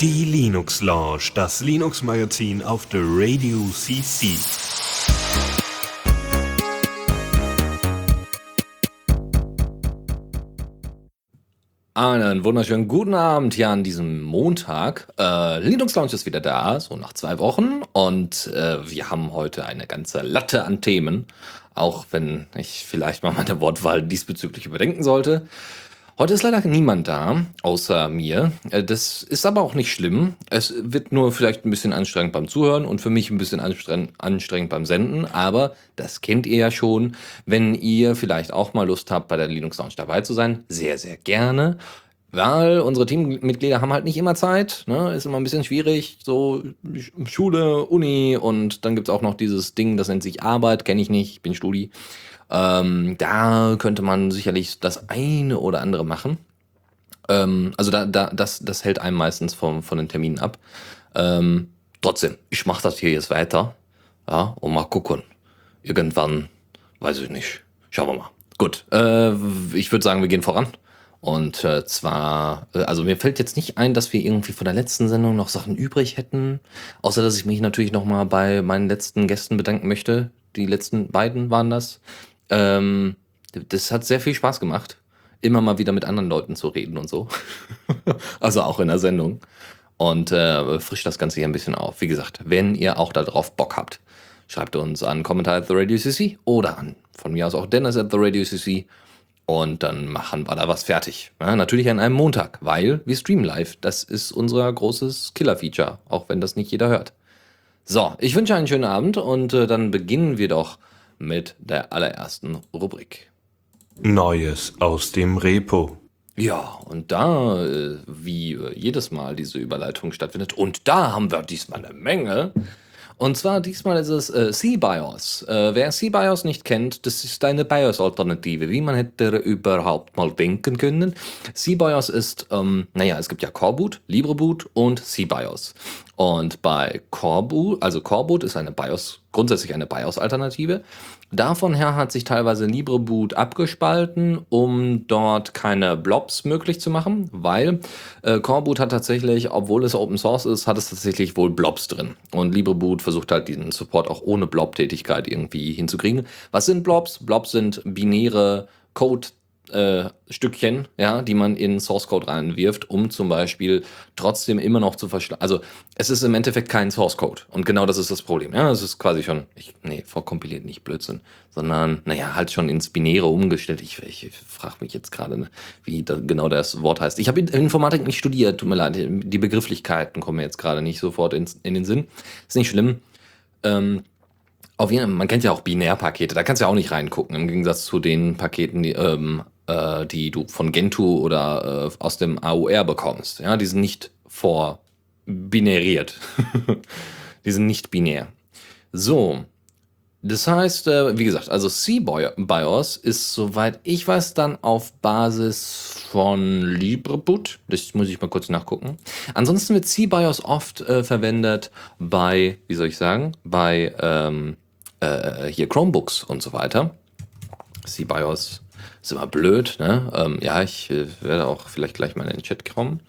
Die Linux Lounge, das Linux Magazin auf der Radio CC. Einen wunderschönen guten Abend hier an diesem Montag. Äh, Linux Lounge ist wieder da, so nach zwei Wochen. Und äh, wir haben heute eine ganze Latte an Themen. Auch wenn ich vielleicht mal meine Wortwahl diesbezüglich überdenken sollte. Heute ist leider niemand da, außer mir. Äh, das ist aber auch nicht schlimm. Es wird nur vielleicht ein bisschen anstrengend beim Zuhören und für mich ein bisschen anstrengend beim Senden. Aber das kennt ihr ja schon. Wenn ihr vielleicht auch mal Lust habt, bei der Linux Lounge dabei zu sein, sehr, sehr gerne. Weil unsere Teammitglieder haben halt nicht immer Zeit, ne? Ist immer ein bisschen schwierig. So Schule, Uni und dann gibt's auch noch dieses Ding, das nennt sich Arbeit, kenne ich nicht, ich bin Studi. Ähm, da könnte man sicherlich das eine oder andere machen. Ähm, also da, da, das, das hält einem meistens vom, von den Terminen ab. Ähm, trotzdem, ich mache das hier jetzt weiter. Ja, und mal gucken. Irgendwann, weiß ich nicht. Schauen wir mal. Gut, äh, ich würde sagen, wir gehen voran. Und äh, zwar, äh, also mir fällt jetzt nicht ein, dass wir irgendwie von der letzten Sendung noch Sachen übrig hätten. Außer dass ich mich natürlich nochmal bei meinen letzten Gästen bedanken möchte. Die letzten beiden waren das. Ähm, das hat sehr viel Spaß gemacht, immer mal wieder mit anderen Leuten zu reden und so. also auch in der Sendung. Und äh, frischt das Ganze hier ein bisschen auf. Wie gesagt, wenn ihr auch darauf Bock habt, schreibt uns an Kommentar at the Radio CC oder an von mir aus auch Dennis at the Radio CC und dann machen wir da was fertig. Ja, natürlich an einem Montag, weil wir streamen live. Das ist unser großes Killer-Feature, auch wenn das nicht jeder hört. So, ich wünsche einen schönen Abend und äh, dann beginnen wir doch mit der allerersten Rubrik. Neues aus dem Repo. Ja, und da, äh, wie äh, jedes Mal diese Überleitung stattfindet, und da haben wir diesmal eine Menge. Und zwar diesmal ist es äh, CBIOS. Äh, wer CBIOS nicht kennt, das ist eine BIOS-Alternative, wie man hätte überhaupt mal denken können. CBIOS ist, ähm, naja, es gibt ja Coreboot, LibreBoot und CBIOS. Und bei Coreboot, also Coreboot ist eine BIOS, grundsätzlich eine BIOS-Alternative. Davon her hat sich teilweise LibreBoot abgespalten, um dort keine Blobs möglich zu machen, weil äh, Coreboot hat tatsächlich, obwohl es Open Source ist, hat es tatsächlich wohl Blobs drin. Und LibreBoot versucht halt diesen Support auch ohne Blob-Tätigkeit irgendwie hinzukriegen. Was sind Blobs? Blobs sind binäre Code äh, Stückchen, ja, die man in Source Code reinwirft, um zum Beispiel trotzdem immer noch zu verschlagen. Also es ist im Endeffekt kein Source Code und genau das ist das Problem. Ja, es ist quasi schon, ich, nee, vorkompiliert nicht Blödsinn, sondern naja, halt schon ins Binäre umgestellt. Ich, ich, frage mich jetzt gerade, ne, wie da genau das Wort heißt. Ich habe Informatik nicht studiert, tut mir leid, die Begrifflichkeiten kommen mir jetzt gerade nicht sofort ins, in den Sinn. Ist nicht schlimm. Ähm, auf jeden Fall, man kennt ja auch Binärpakete, da kannst du ja auch nicht reingucken, im Gegensatz zu den Paketen, die, ähm, äh, die du von Gentoo oder äh, aus dem AUR bekommst. Ja, die sind nicht vorbinäriert. die sind nicht binär. So. Das heißt, äh, wie gesagt, also C-BIOS ist, soweit ich weiß, dann auf Basis von LibreBoot. Das muss ich mal kurz nachgucken. Ansonsten wird C-BIOS oft äh, verwendet bei, wie soll ich sagen, bei ähm, äh, hier Chromebooks und so weiter. C-BIOS ist immer blöd, ne? Ähm, ja, ich äh, werde auch vielleicht gleich mal in den Chat kommen.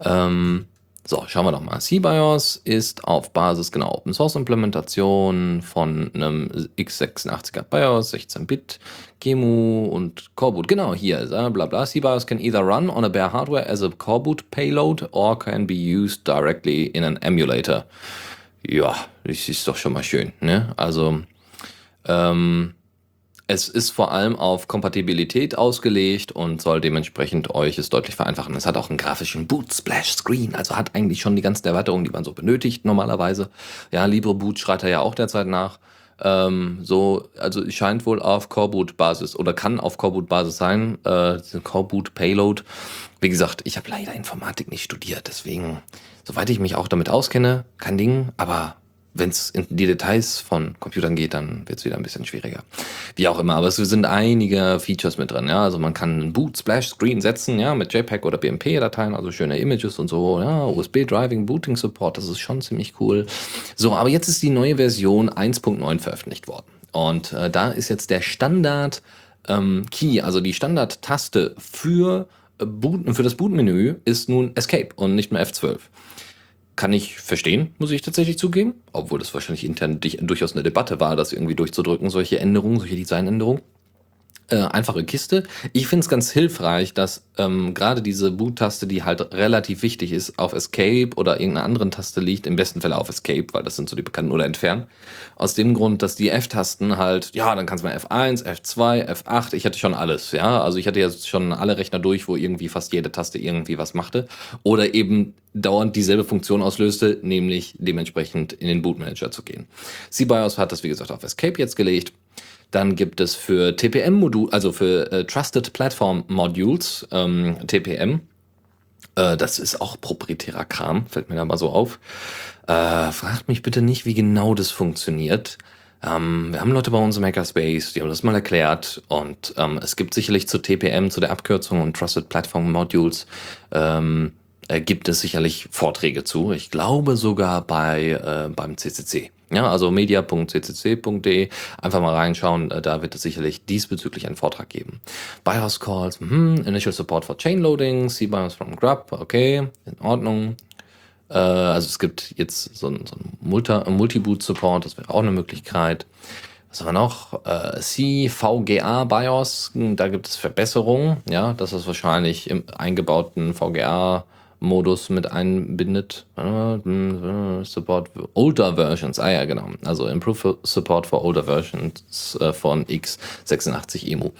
Ähm, so, schauen wir doch mal. CBIOS ist auf Basis genau Open Source Implementation von einem x86er BIOS, 16-Bit, GEMU und Coreboot. Genau, hier ist er, bla bla. CBIOS can either run on a bare hardware as a Coreboot payload or can be used directly in an emulator. Ja, das ist doch schon mal schön, ne? Also, ähm, es ist vor allem auf Kompatibilität ausgelegt und soll dementsprechend euch es deutlich vereinfachen. Es hat auch einen grafischen Boot Splash Screen, also hat eigentlich schon die ganzen Erweiterungen, die man so benötigt normalerweise. Ja, LibreBoot schreit er ja auch derzeit nach. Ähm, so, also scheint wohl auf Coreboot-Basis oder kann auf Coreboot-Basis sein. Äh, Coreboot Payload. Wie gesagt, ich habe leider Informatik nicht studiert, deswegen, soweit ich mich auch damit auskenne, kein Ding, aber wenn es in die Details von Computern geht, dann wird es wieder ein bisschen schwieriger. Wie auch immer, aber es sind einige Features mit drin. Ja, also man kann einen Boot Splash Screen setzen, ja, mit JPEG oder BMP-Dateien, also schöne Images und so. Ja, USB Driving Booting Support, das ist schon ziemlich cool. So, aber jetzt ist die neue Version 1.9 veröffentlicht worden und äh, da ist jetzt der Standard ähm, Key, also die Standard-Taste für Boot, für das Bootmenü ist nun Escape und nicht mehr F12. Kann ich verstehen, muss ich tatsächlich zugeben, obwohl das wahrscheinlich intern durchaus eine Debatte war, das irgendwie durchzudrücken, solche Änderungen, solche Designänderungen äh, einfache Kiste. Ich finde es ganz hilfreich, dass ähm, gerade diese Boot-Taste, die halt relativ wichtig ist, auf Escape oder irgendeiner anderen Taste liegt, im besten Fall auf Escape, weil das sind so die bekannten oder entfernen. Aus dem Grund, dass die F-Tasten halt, ja, dann kannst du mal F1, F2, F8, ich hatte schon alles, ja. Also ich hatte jetzt schon alle Rechner durch, wo irgendwie fast jede Taste irgendwie was machte. Oder eben dauernd dieselbe Funktion auslöste, nämlich dementsprechend in den Boot Manager zu gehen. CBIOS hat das, wie gesagt, auf Escape jetzt gelegt. Dann gibt es für TPM-Modul, also für äh, Trusted Platform Modules, ähm, TPM, äh, das ist auch proprietärer Kram, fällt mir da mal so auf. Äh, fragt mich bitte nicht, wie genau das funktioniert. Ähm, wir haben Leute bei uns im Hackerspace, die haben das mal erklärt und ähm, es gibt sicherlich zu TPM, zu der Abkürzung und Trusted Platform Modules, ähm, äh, gibt es sicherlich Vorträge zu. Ich glaube sogar bei äh, beim CCC. Ja, also media.ccc.de, einfach mal reinschauen, äh, da wird es sicherlich diesbezüglich einen Vortrag geben. BIOS Calls, hm, Initial Support for Chain Loading, CBIOS from Grub, okay, in Ordnung. Äh, also es gibt jetzt so ein, so ein Multi-Boot-Support, das wäre auch eine Möglichkeit. Was haben wir noch? Äh, CVGA BIOS, hm, da gibt es Verbesserungen, ja, das ist wahrscheinlich im eingebauten VGA Modus mit einbindet. Support older versions. Ah ja, genau. Also Improve Support for older versions äh, von x86 EMU.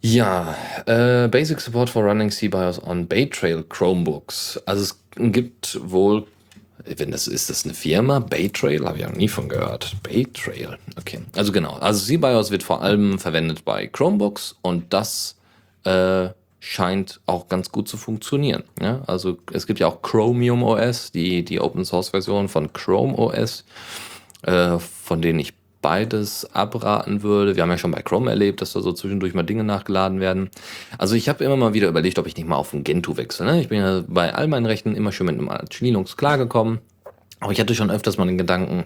Ja, äh, Basic Support for Running CBIOS on Baytrail Chromebooks. Also es gibt wohl, wenn das ist das eine Firma, Baytrail, habe ich auch nie von gehört. Baytrail, okay. Also genau, also CBIOS wird vor allem verwendet bei Chromebooks und das äh, scheint auch ganz gut zu funktionieren. Ja? Also es gibt ja auch Chromium OS, die, die Open Source Version von Chrome OS, äh, von denen ich beides abraten würde. Wir haben ja schon bei Chrome erlebt, dass da so zwischendurch mal Dinge nachgeladen werden. Also ich habe immer mal wieder überlegt, ob ich nicht mal auf ein Gentoo wechsle. Ne? Ich bin ja bei all meinen Rechten immer schon mit einem Linux klargekommen. Aber ich hatte schon öfters mal den Gedanken,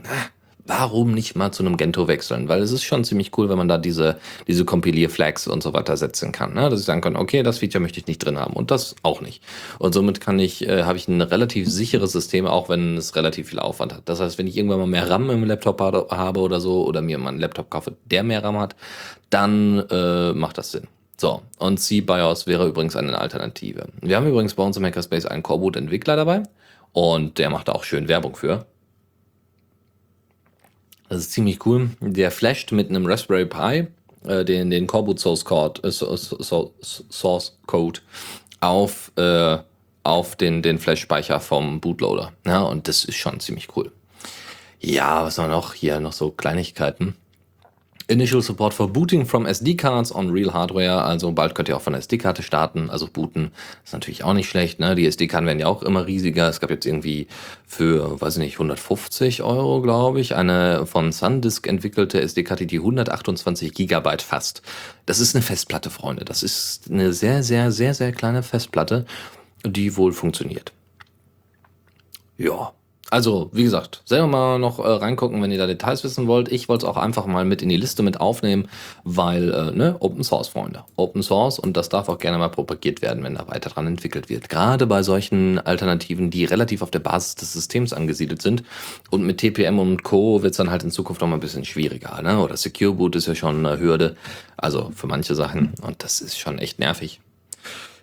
warum nicht mal zu einem Gentoo wechseln? Weil es ist schon ziemlich cool, wenn man da diese, diese Compilier-Flags und so weiter setzen kann. Ne? Dass ich sagen kann, okay, das Feature möchte ich nicht drin haben und das auch nicht. Und somit kann ich, äh, habe ich ein relativ sicheres System, auch wenn es relativ viel Aufwand hat. Das heißt, wenn ich irgendwann mal mehr RAM im Laptop habe oder so, oder mir mal einen Laptop kaufe, der mehr RAM hat, dann äh, macht das Sinn. So, und CBIOS wäre übrigens eine Alternative. Wir haben übrigens bei uns im Hackerspace einen Coreboot-Entwickler dabei und der macht da auch schön Werbung für. Das ist ziemlich cool. Der flasht mit einem Raspberry Pi äh, den, den Coreboot Source Code, äh, Source Code auf, äh, auf den, den Flash-Speicher vom Bootloader. Ja, und das ist schon ziemlich cool. Ja, was haben wir noch? Hier noch so Kleinigkeiten. Initial Support for Booting from SD Cards on Real Hardware. Also bald könnt ihr auch von der SD-Karte starten, also booten. Ist natürlich auch nicht schlecht. Ne? Die SD-Karten werden ja auch immer riesiger. Es gab jetzt irgendwie für, weiß ich nicht, 150 Euro, glaube ich, eine von SanDisk entwickelte SD-Karte, die 128 Gigabyte fasst. Das ist eine Festplatte, Freunde. Das ist eine sehr, sehr, sehr, sehr kleine Festplatte, die wohl funktioniert. Ja, also, wie gesagt, selber mal noch äh, reingucken, wenn ihr da Details wissen wollt. Ich wollte es auch einfach mal mit in die Liste mit aufnehmen, weil, äh, ne, Open Source, Freunde. Open Source und das darf auch gerne mal propagiert werden, wenn da weiter dran entwickelt wird. Gerade bei solchen Alternativen, die relativ auf der Basis des Systems angesiedelt sind. Und mit TPM und Co. wird es dann halt in Zukunft noch mal ein bisschen schwieriger, ne? Oder Secure Boot ist ja schon eine Hürde. Also für manche Sachen. Und das ist schon echt nervig.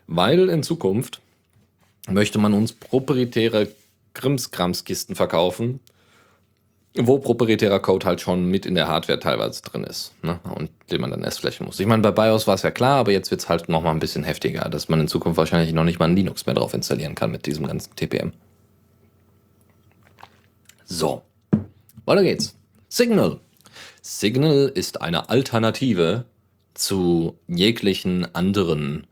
Weil in Zukunft möchte man uns proprietäre Krimskramskisten verkaufen, wo proprietärer Code halt schon mit in der Hardware teilweise drin ist ne? und den man dann erst flächen muss. Ich meine, bei BIOS war es ja klar, aber jetzt wird es halt nochmal ein bisschen heftiger, dass man in Zukunft wahrscheinlich noch nicht mal ein Linux mehr drauf installieren kann mit diesem ganzen TPM. So, weiter geht's. Signal. Signal ist eine Alternative zu jeglichen anderen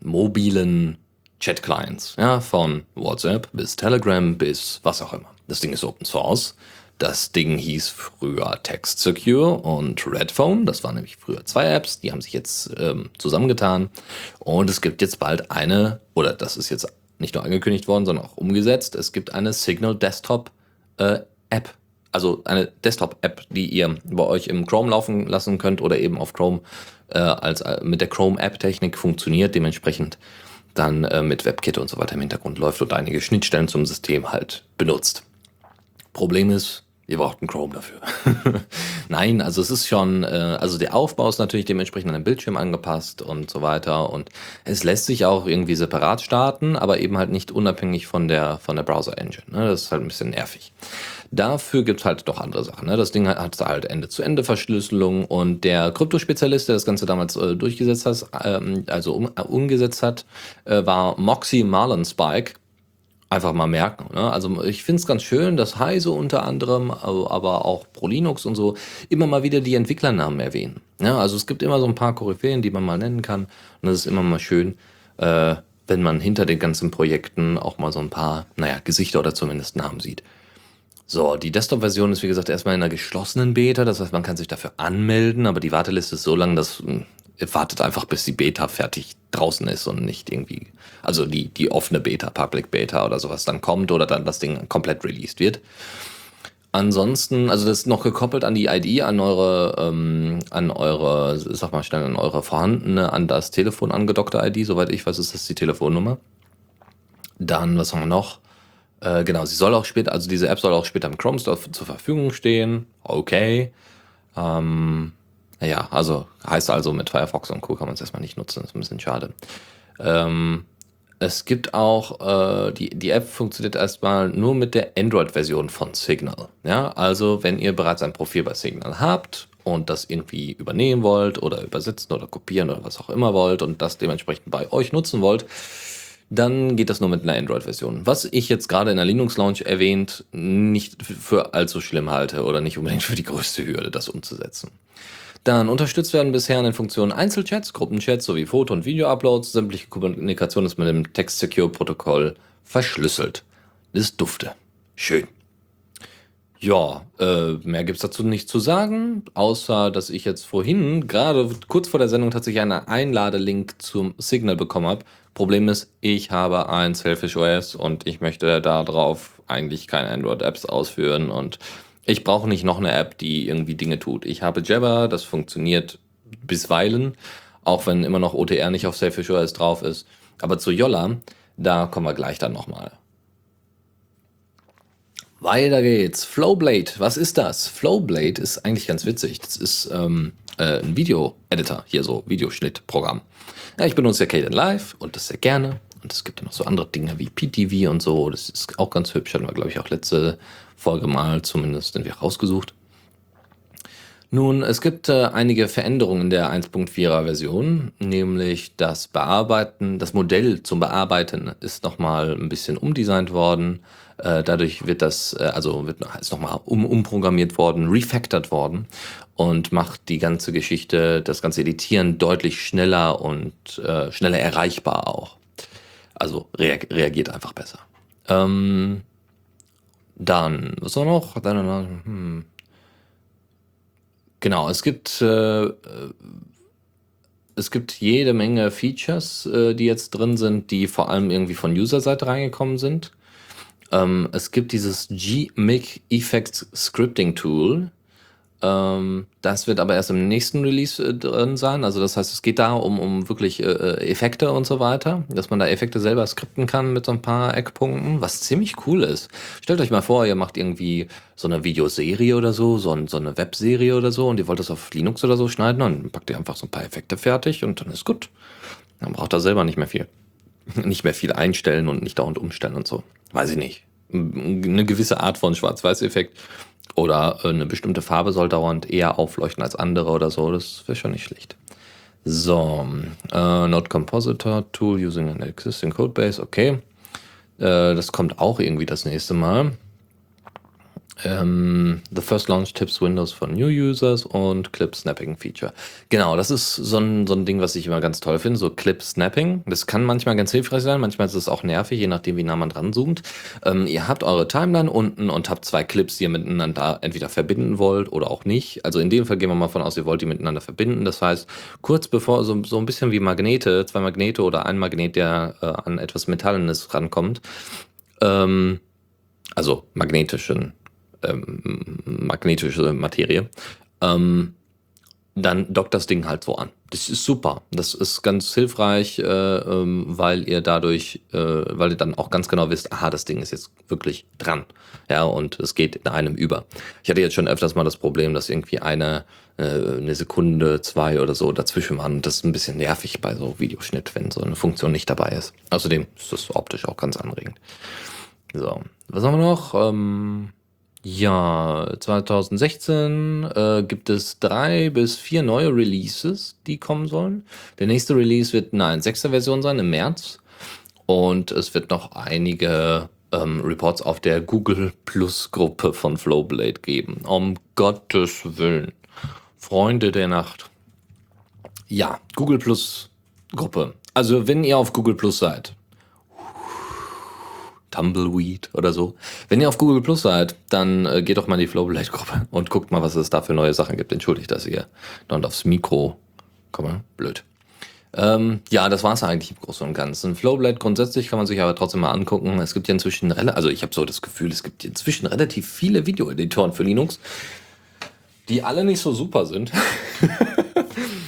mobilen Chat-Clients, ja, von WhatsApp bis Telegram bis was auch immer. Das Ding ist Open Source. Das Ding hieß früher Text Secure und Redphone. Das waren nämlich früher zwei Apps, die haben sich jetzt ähm, zusammengetan. Und es gibt jetzt bald eine, oder das ist jetzt nicht nur angekündigt worden, sondern auch umgesetzt. Es gibt eine Signal Desktop äh, App also eine Desktop-App, die ihr bei euch im Chrome laufen lassen könnt oder eben auf Chrome äh, als äh, mit der Chrome-App-Technik funktioniert, dementsprechend dann äh, mit WebKit und so weiter im Hintergrund läuft und einige Schnittstellen zum System halt benutzt. Problem ist, Ihr braucht einen Chrome dafür. Nein, also es ist schon, äh, also der Aufbau ist natürlich dementsprechend an den Bildschirm angepasst und so weiter. Und es lässt sich auch irgendwie separat starten, aber eben halt nicht unabhängig von der, von der Browser-Engine. Ne? Das ist halt ein bisschen nervig. Dafür gibt's halt doch andere Sachen. Ne? Das Ding hat halt Ende-zu-Ende-Verschlüsselung und der Kryptospezialist, der das Ganze damals äh, durchgesetzt hat, ähm, also um, äh, umgesetzt hat, äh, war Moxie Marlinspike einfach mal merken. Ne? Also ich finde es ganz schön, dass Heise unter anderem, aber auch ProLinux und so immer mal wieder die Entwicklernamen erwähnen. Ja, also es gibt immer so ein paar Koryphäen, die man mal nennen kann. Und das ist immer mal schön, äh, wenn man hinter den ganzen Projekten auch mal so ein paar, naja, Gesichter oder zumindest Namen sieht. So, die Desktop-Version ist wie gesagt erstmal in einer geschlossenen Beta, das heißt, man kann sich dafür anmelden, aber die Warteliste ist so lang, dass hm, wartet einfach, bis die Beta fertig draußen ist und nicht irgendwie, also die, die offene Beta, Public Beta oder sowas dann kommt oder dann das Ding komplett released wird. Ansonsten, also das ist noch gekoppelt an die ID, an eure, ähm, an eure, sag mal schnell, an eure vorhandene, an das Telefon angedockte ID, soweit ich weiß, ist das die Telefonnummer. Dann, was haben wir noch? Äh, genau, sie soll auch später, also diese App soll auch später im Chrome Store zur Verfügung stehen. Okay. Ähm, ja, also heißt also mit Firefox und Co. kann man es erstmal nicht nutzen, das ist ein bisschen schade. Ähm, es gibt auch, äh, die, die App funktioniert erstmal nur mit der Android-Version von Signal. Ja, also wenn ihr bereits ein Profil bei Signal habt und das irgendwie übernehmen wollt oder übersetzen oder kopieren oder was auch immer wollt und das dementsprechend bei euch nutzen wollt, dann geht das nur mit einer Android-Version. Was ich jetzt gerade in der Linux Launch erwähnt, nicht für allzu schlimm halte oder nicht unbedingt für die größte Hürde, das umzusetzen. Dann unterstützt werden bisher in den Funktionen Einzelchats, Gruppenchats sowie Foto- und Video-Uploads. Sämtliche Kommunikation ist mit dem Text-Secure-Protokoll verschlüsselt. Das dufte. Schön. Ja, äh, mehr gibt's dazu nicht zu sagen, außer dass ich jetzt vorhin, gerade kurz vor der Sendung, tatsächlich einen Einladelink zum Signal bekommen habe. Problem ist, ich habe ein Selfish OS und ich möchte darauf eigentlich keine Android-Apps ausführen und ich brauche nicht noch eine App, die irgendwie Dinge tut. Ich habe Jabber, das funktioniert bisweilen, auch wenn immer noch OTR nicht auf Selfish OS drauf ist. Aber zu Yolla, da kommen wir gleich dann nochmal. Weiter geht's. Flowblade, was ist das? Flowblade ist eigentlich ganz witzig. Das ist ähm, äh, ein Video-Editor, hier so Videoschnittprogramm. Ja, ich benutze ja Kden Live und das sehr gerne. Und es gibt ja noch so andere Dinge wie PTV und so. Das ist auch ganz hübsch. Hatten wir, glaube ich, auch letzte Folge mal zumindest den wir rausgesucht. Nun, es gibt äh, einige Veränderungen in der 1.4er Version, nämlich das Bearbeiten, das Modell zum Bearbeiten ist nochmal ein bisschen umdesignt worden. Äh, dadurch wird das, äh, also wird ist nochmal um, umprogrammiert worden, refactored worden und macht die ganze Geschichte, das ganze Editieren deutlich schneller und äh, schneller erreichbar auch. Also reagiert einfach besser. Ähm, dann, was war noch? Hm. Genau, es gibt, äh, äh, es gibt jede Menge Features, äh, die jetzt drin sind, die vor allem irgendwie von User-Seite reingekommen sind. Ähm, es gibt dieses Gmic Effects Scripting Tool, das wird aber erst im nächsten Release äh, drin sein. Also das heißt, es geht da um, um wirklich äh, äh, Effekte und so weiter, dass man da Effekte selber skripten kann mit so ein paar Eckpunkten, was ziemlich cool ist. Stellt euch mal vor, ihr macht irgendwie so eine Videoserie oder so, so, ein, so eine Webserie oder so und ihr wollt das auf Linux oder so schneiden, dann packt ihr einfach so ein paar Effekte fertig und dann ist gut. Dann braucht ihr selber nicht mehr viel. Nicht mehr viel einstellen und nicht dauernd umstellen und so. Weiß ich nicht. Eine gewisse Art von Schwarz-Weiß-Effekt oder äh, eine bestimmte Farbe soll dauernd eher aufleuchten als andere oder so. Das wäre schon nicht schlecht. So, äh, Node Compositor Tool using an existing codebase, okay. Äh, das kommt auch irgendwie das nächste Mal. Ähm, the First Launch Tips Windows for New Users und Clip Snapping Feature. Genau, das ist so ein, so ein Ding, was ich immer ganz toll finde, so Clip Snapping. Das kann manchmal ganz hilfreich sein, manchmal ist es auch nervig, je nachdem, wie nah man dran zoomt. Ähm, ihr habt eure Timeline unten und habt zwei Clips, die ihr miteinander entweder verbinden wollt oder auch nicht. Also in dem Fall gehen wir mal von aus, ihr wollt die miteinander verbinden. Das heißt, kurz bevor, so, so ein bisschen wie Magnete, zwei Magnete oder ein Magnet, der äh, an etwas Metallenes rankommt, ähm, also magnetischen ähm, magnetische Materie, ähm, dann dockt das Ding halt so an. Das ist super. Das ist ganz hilfreich, äh, ähm, weil ihr dadurch, äh, weil ihr dann auch ganz genau wisst, aha, das Ding ist jetzt wirklich dran. Ja, und es geht in einem über. Ich hatte jetzt schon öfters mal das Problem, dass irgendwie eine, äh, eine Sekunde, zwei oder so dazwischen waren. Das ist ein bisschen nervig bei so Videoschnitt, wenn so eine Funktion nicht dabei ist. Außerdem ist das optisch auch ganz anregend. So, was haben wir noch? Ähm, ja, 2016 äh, gibt es drei bis vier neue Releases, die kommen sollen. Der nächste Release wird eine 1.6er Version sein im März. Und es wird noch einige ähm, Reports auf der Google Plus Gruppe von Flowblade geben. Um Gottes Willen. Freunde der Nacht. Ja, Google Plus Gruppe. Also wenn ihr auf Google Plus seid, Tumbleweed oder so. Wenn ihr auf Google Plus seid, dann äh, geht doch mal in die Flowblade-Gruppe und guckt mal, was es da für neue Sachen gibt. Entschuldigt, dass ihr dann aufs Mikro komme. Blöd. Ähm, ja, das war's eigentlich im Großen und Ganzen. Flowblade grundsätzlich kann man sich aber trotzdem mal angucken. Es gibt ja inzwischen, also ich habe so das Gefühl, es gibt inzwischen relativ viele Videoeditoren für Linux, die alle nicht so super sind.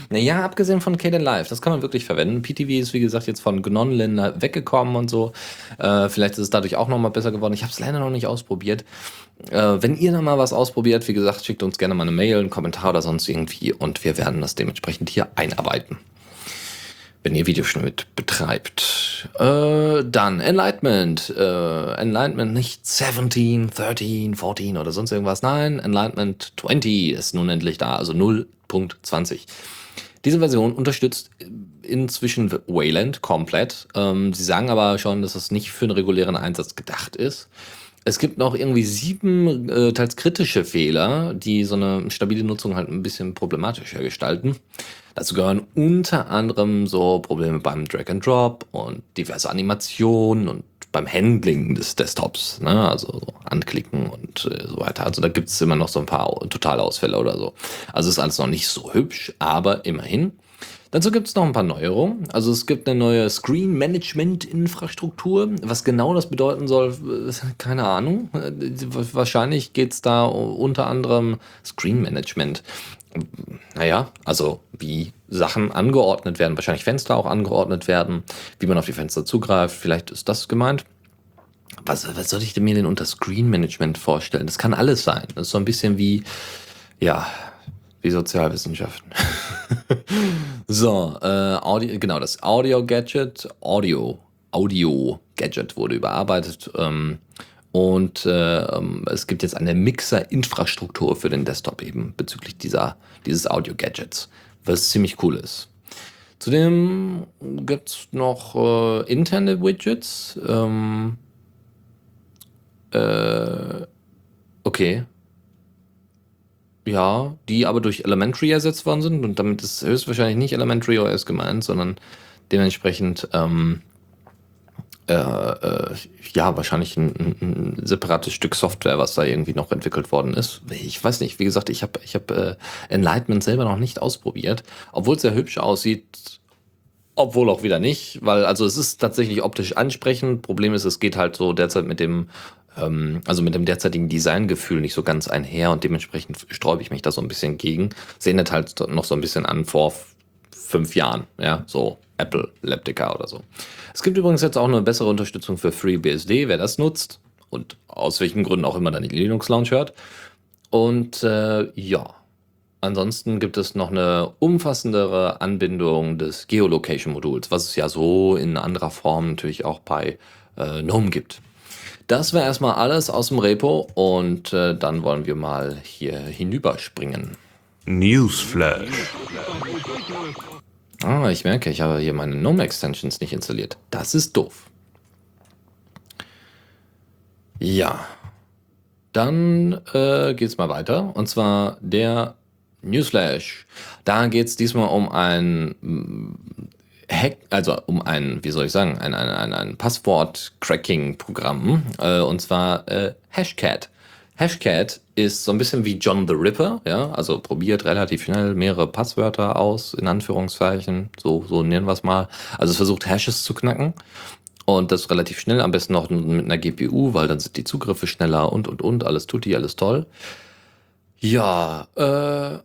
Naja, abgesehen von Caden Live, das kann man wirklich verwenden. PTV ist, wie gesagt, jetzt von Gnonlin weggekommen und so. Äh, vielleicht ist es dadurch auch nochmal besser geworden. Ich habe es leider noch nicht ausprobiert. Äh, wenn ihr da mal was ausprobiert, wie gesagt, schickt uns gerne mal eine Mail, einen Kommentar oder sonst irgendwie und wir werden das dementsprechend hier einarbeiten wenn ihr Videoschnitt betreibt. Äh, dann Enlightenment. Äh, Enlightenment nicht 17, 13, 14 oder sonst irgendwas. Nein, Enlightenment 20 ist nun endlich da, also 0.20. Diese Version unterstützt inzwischen Wayland komplett. Ähm, sie sagen aber schon, dass es nicht für einen regulären Einsatz gedacht ist. Es gibt noch irgendwie sieben äh, teils kritische Fehler, die so eine stabile Nutzung halt ein bisschen problematischer gestalten. Dazu gehören unter anderem so Probleme beim Drag and Drop und diverse Animationen und beim Handling des Desktops, ne? also so anklicken und äh, so weiter. Also da gibt es immer noch so ein paar Totalausfälle oder so. Also ist alles noch nicht so hübsch, aber immerhin. Dazu gibt es noch ein paar Neuerungen. Also es gibt eine neue Screen Management Infrastruktur. Was genau das bedeuten soll, keine Ahnung. Wahrscheinlich geht es da unter anderem Screen Management. Naja, also wie Sachen angeordnet werden, wahrscheinlich Fenster auch angeordnet werden, wie man auf die Fenster zugreift, vielleicht ist das gemeint. Was, was soll ich mir denn unter Screen Management vorstellen? Das kann alles sein. Das ist so ein bisschen wie, ja, wie Sozialwissenschaften. so, äh, Audio, genau, das Audio-Gadget, Audio, Audio-Gadget wurde überarbeitet. Ähm, und äh, ähm, es gibt jetzt eine Mixer-Infrastruktur für den Desktop eben bezüglich dieser, dieses Audio-Gadgets, was ziemlich cool ist. Zudem gibt es noch äh, interne Widgets. Ähm, äh, okay, ja, die aber durch Elementary ersetzt worden sind und damit ist höchstwahrscheinlich nicht Elementary OS gemeint, sondern dementsprechend ähm, äh, äh, ja, wahrscheinlich ein, ein, separates Stück Software, was da irgendwie noch entwickelt worden ist. Ich weiß nicht, wie gesagt, ich habe ich hab, äh, Enlightenment selber noch nicht ausprobiert, obwohl es sehr hübsch aussieht, obwohl auch wieder nicht, weil also es ist tatsächlich optisch ansprechend. Problem ist, es geht halt so derzeit mit dem ähm, also mit dem derzeitigen Designgefühl nicht so ganz einher und dementsprechend sträube ich mich da so ein bisschen gegen. Es erinnert halt noch so ein bisschen an vor fünf Jahren, ja, so Apple Leptica oder so. Es gibt übrigens jetzt auch eine bessere Unterstützung für FreeBSD, wer das nutzt und aus welchen Gründen auch immer dann die Linux Lounge hört. Und äh, ja, ansonsten gibt es noch eine umfassendere Anbindung des Geolocation-Moduls, was es ja so in anderer Form natürlich auch bei äh, GNOME gibt. Das wäre erstmal alles aus dem Repo und äh, dann wollen wir mal hier hinüberspringen. Newsflash. Ah, ich merke, ich habe hier meine GNOME Extensions nicht installiert. Das ist doof. Ja, dann äh, es mal weiter. Und zwar der Newsflash. Da geht es diesmal um ein Hack, also um ein, wie soll ich sagen, ein, ein, ein, ein Passwort-Cracking-Programm, äh, und zwar äh, Hashcat. Hashcat ist so ein bisschen wie John the Ripper, ja, also probiert relativ schnell mehrere Passwörter aus, in Anführungszeichen, so, so nennen wir es mal. Also es versucht Hashes zu knacken. Und das relativ schnell, am besten noch mit einer GPU, weil dann sind die Zugriffe schneller und und und, alles tut die, alles toll. Ja, äh,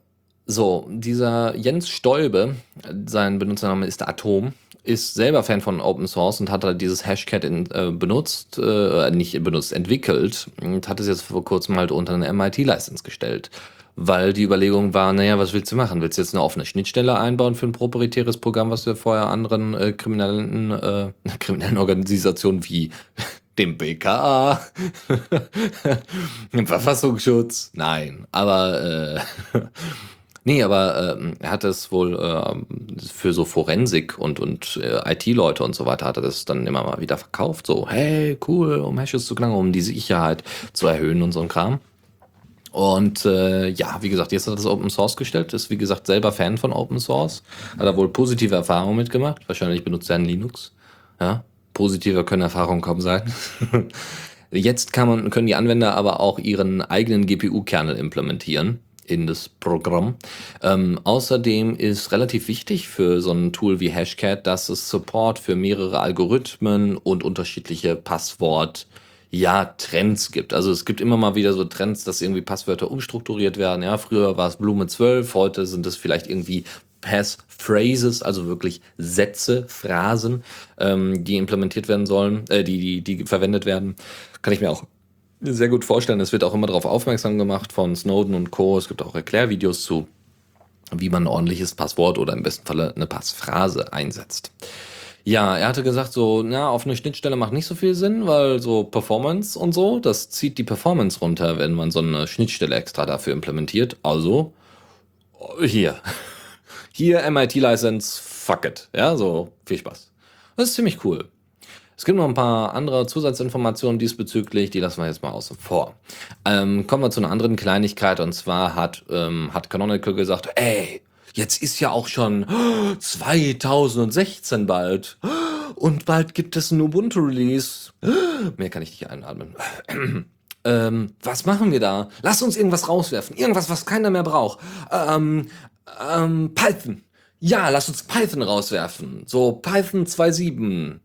so, dieser Jens Stäube, sein Benutzername ist Atom, ist selber Fan von Open Source und hat halt dieses Hashcat in, äh, benutzt, äh, nicht benutzt, entwickelt und hat es jetzt vor kurzem halt unter eine MIT-License gestellt. Weil die Überlegung war, naja, was willst du machen? Willst du jetzt eine offene Schnittstelle einbauen für ein proprietäres Programm, was du vorher anderen äh, kriminellen, äh, kriminellen Organisationen wie dem BKA, dem Verfassungsschutz, nein, aber äh, Nee, aber ähm, er hat es wohl ähm, für so Forensik und, und äh, IT-Leute und so weiter, hat er das dann immer mal wieder verkauft. So, hey, cool, um Hashes zu knacken, um die Sicherheit zu erhöhen und so ein Kram. Und äh, ja, wie gesagt, jetzt hat er das Open Source gestellt, ist wie gesagt selber Fan von Open Source, hat er wohl positive Erfahrungen mitgemacht. Wahrscheinlich benutzt er ein Linux. Ja, positiver können Erfahrungen kaum sein. jetzt kann man, können die Anwender aber auch ihren eigenen GPU-Kernel implementieren in das Programm. Ähm, außerdem ist relativ wichtig für so ein Tool wie Hashcat, dass es Support für mehrere Algorithmen und unterschiedliche Passwort ja, Trends gibt. Also es gibt immer mal wieder so Trends, dass irgendwie Passwörter umstrukturiert werden. Ja, früher war es Blume 12, heute sind es vielleicht irgendwie Passphrases, also wirklich Sätze, Phrasen, ähm, die implementiert werden sollen, äh, die, die, die verwendet werden. Kann ich mir auch sehr gut vorstellen. Es wird auch immer darauf aufmerksam gemacht von Snowden und Co. Es gibt auch Erklärvideos zu, wie man ein ordentliches Passwort oder im besten Falle eine Passphrase einsetzt. Ja, er hatte gesagt, so, na, auf eine Schnittstelle macht nicht so viel Sinn, weil so Performance und so, das zieht die Performance runter, wenn man so eine Schnittstelle extra dafür implementiert. Also, hier. Hier MIT-License, fuck it. Ja, so, viel Spaß. Das ist ziemlich cool. Es gibt noch ein paar andere Zusatzinformationen diesbezüglich, die lassen wir jetzt mal außen vor. Ähm, kommen wir zu einer anderen Kleinigkeit und zwar hat, ähm, hat Canonical gesagt, ey, jetzt ist ja auch schon 2016 bald und bald gibt es ein Ubuntu-Release. Mehr kann ich nicht einatmen. Ähm, was machen wir da? Lass uns irgendwas rauswerfen. Irgendwas, was keiner mehr braucht. Ähm, ähm, Python. Ja, lass uns Python rauswerfen. So, Python 2.7.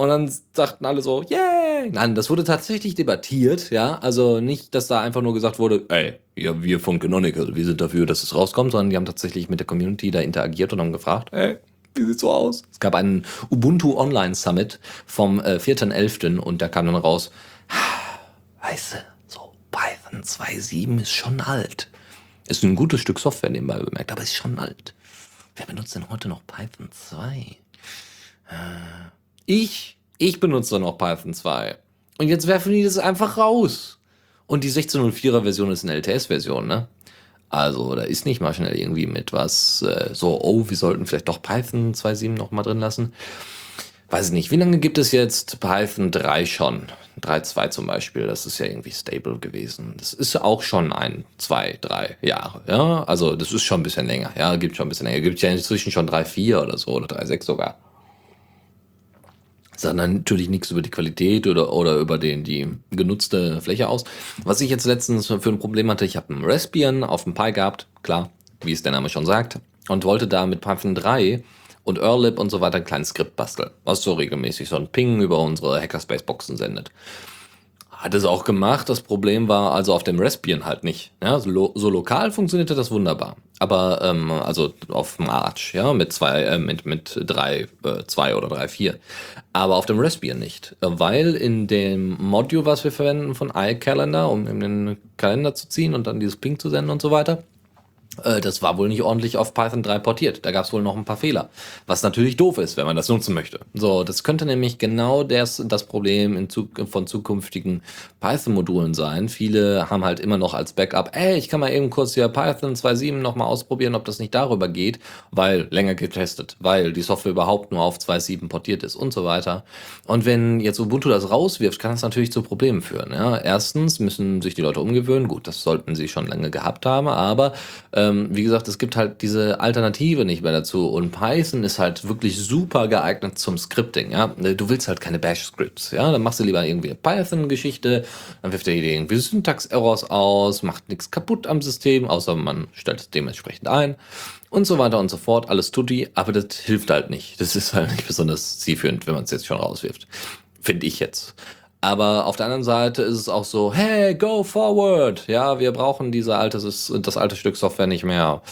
Und dann sagten alle so, yay! Nein, das wurde tatsächlich debattiert, ja. Also nicht, dass da einfach nur gesagt wurde, ey, ja, wir von Canonical, wir sind dafür, dass es rauskommt, sondern die haben tatsächlich mit der Community da interagiert und haben gefragt, ey, wie sieht's so aus? Es gab einen Ubuntu Online Summit vom äh, 4.11. und da kam dann raus, weißt du, so Python 2.7 ist schon alt. Ist ein gutes Stück Software nebenbei bemerkt, aber ist schon alt. Wer benutzt denn heute noch Python 2? Äh, ich, ich benutze noch Python 2. Und jetzt werfen die das einfach raus. Und die 16.04er Version ist eine LTS-Version, ne? Also, da ist nicht mal schnell irgendwie mit was äh, so, oh, wir sollten vielleicht doch Python 2.7 noch mal drin lassen. Weiß ich nicht, wie lange gibt es jetzt Python 3 schon? 3.2 zum Beispiel, das ist ja irgendwie stable gewesen. Das ist auch schon ein, zwei, drei Jahre, ja? Also, das ist schon ein bisschen länger, ja? Gibt schon ein bisschen länger. Gibt ja inzwischen schon 3.4 oder so, oder 3.6 sogar sondern natürlich nichts über die Qualität oder, oder über den, die genutzte Fläche aus. Was ich jetzt letztens für ein Problem hatte, ich habe einen Raspbian auf dem Pi gehabt, klar, wie es der Name schon sagt, und wollte da mit Python 3 und Earlib und so weiter ein kleines Skript basteln, was so regelmäßig so ein Ping über unsere Hackerspace-Boxen sendet. Hat es auch gemacht. Das Problem war also auf dem Raspbian halt nicht. Ja, so, lo so lokal funktionierte das wunderbar. Aber ähm, also auf dem Arch, ja, mit zwei, äh, mit mit drei, äh, zwei oder drei vier. Aber auf dem Raspbian nicht, weil in dem Module, was wir verwenden von iCalendar, um in den Kalender zu ziehen und dann dieses Ping zu senden und so weiter, äh, das war wohl nicht ordentlich auf Python 3 portiert. Da gab es wohl noch ein paar Fehler. Was natürlich doof ist, wenn man das nutzen möchte. So, das könnte nämlich genau das, das Problem Zug von zukünftigen Python-Modulen sein. Viele haben halt immer noch als Backup, ey, ich kann mal eben kurz hier Python 2.7 nochmal ausprobieren, ob das nicht darüber geht, weil länger getestet, weil die Software überhaupt nur auf 2.7 portiert ist und so weiter. Und wenn jetzt Ubuntu das rauswirft, kann das natürlich zu Problemen führen. Ja? Erstens müssen sich die Leute umgewöhnen. Gut, das sollten sie schon lange gehabt haben, aber äh, ähm, wie gesagt, es gibt halt diese Alternative nicht mehr dazu. Und Python ist halt wirklich super geeignet zum Scripting. Ja, du willst halt keine Bash-Scripts. Ja, dann machst du lieber irgendwie eine Python-Geschichte, dann wirft er dir irgendwie Syntax-Errors aus, macht nichts kaputt am System, außer man stellt es dementsprechend ein und so weiter und so fort. Alles tut die, aber das hilft halt nicht. Das ist halt nicht besonders zielführend, wenn man es jetzt schon rauswirft. Finde ich jetzt. Aber auf der anderen Seite ist es auch so, hey, go forward. Ja, wir brauchen diese alte, das alte Stück Software nicht mehr.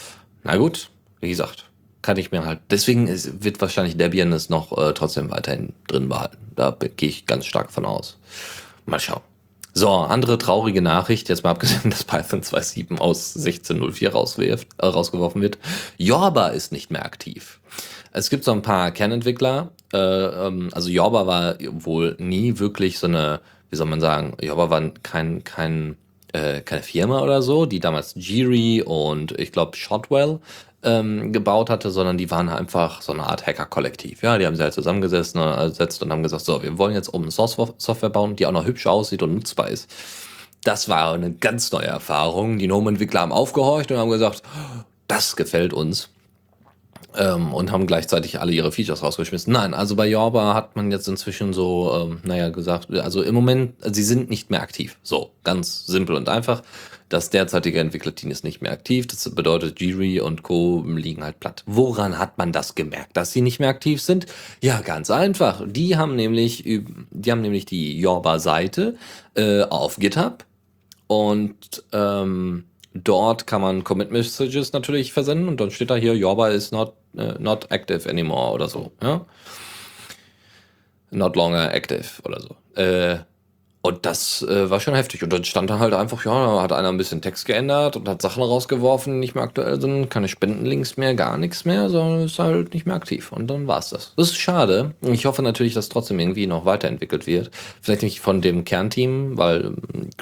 Na gut, wie gesagt, kann ich mir halt. Deswegen ist, wird wahrscheinlich Debian es noch äh, trotzdem weiterhin drin behalten. Da gehe ich ganz stark von aus. Mal schauen. So, andere traurige Nachricht, jetzt mal abgesehen, dass Python 2.7 aus 16.04 rauswirft, äh, rausgeworfen wird. Jorba ist nicht mehr aktiv. Es gibt so ein paar Kernentwickler. Äh, ähm, also Jorba war wohl nie wirklich so eine, wie soll man sagen, Jorba war kein, kein, äh, keine Firma oder so, die damals Jiri und ich glaube Shotwell ähm, gebaut hatte, sondern die waren einfach so eine Art Hacker-Kollektiv. Ja, die haben sich halt zusammengesessen äh, und haben gesagt, so, wir wollen jetzt Open Source Software bauen, die auch noch hübsch aussieht und nutzbar ist. Das war eine ganz neue Erfahrung. Die GNOME-Entwickler haben aufgehorcht und haben gesagt, das gefällt uns ähm, und haben gleichzeitig alle ihre Features rausgeschmissen. Nein, also bei Jorba hat man jetzt inzwischen so, ähm, naja, gesagt, also im Moment, sie sind nicht mehr aktiv. So, ganz simpel und einfach. Das derzeitige Entwicklerteam ist nicht mehr aktiv. Das bedeutet, Jiri und Co. liegen halt platt. Woran hat man das gemerkt, dass sie nicht mehr aktiv sind? Ja, ganz einfach. Die haben nämlich, die haben nämlich die Jorba-Seite äh, auf GitHub und ähm, dort kann man Commit Messages natürlich versenden und dann steht da hier, Jorba is not, not active anymore oder so. Ja? Not longer active oder so. Äh, und das äh, war schon heftig. Und dann stand da halt einfach, ja, da hat einer ein bisschen Text geändert und hat Sachen rausgeworfen, die nicht mehr aktuell sind, keine Spendenlinks mehr, gar nichts mehr, sondern ist halt nicht mehr aktiv. Und dann war's das. Das ist schade. Ich hoffe natürlich, dass trotzdem irgendwie noch weiterentwickelt wird. Vielleicht nicht von dem Kernteam, weil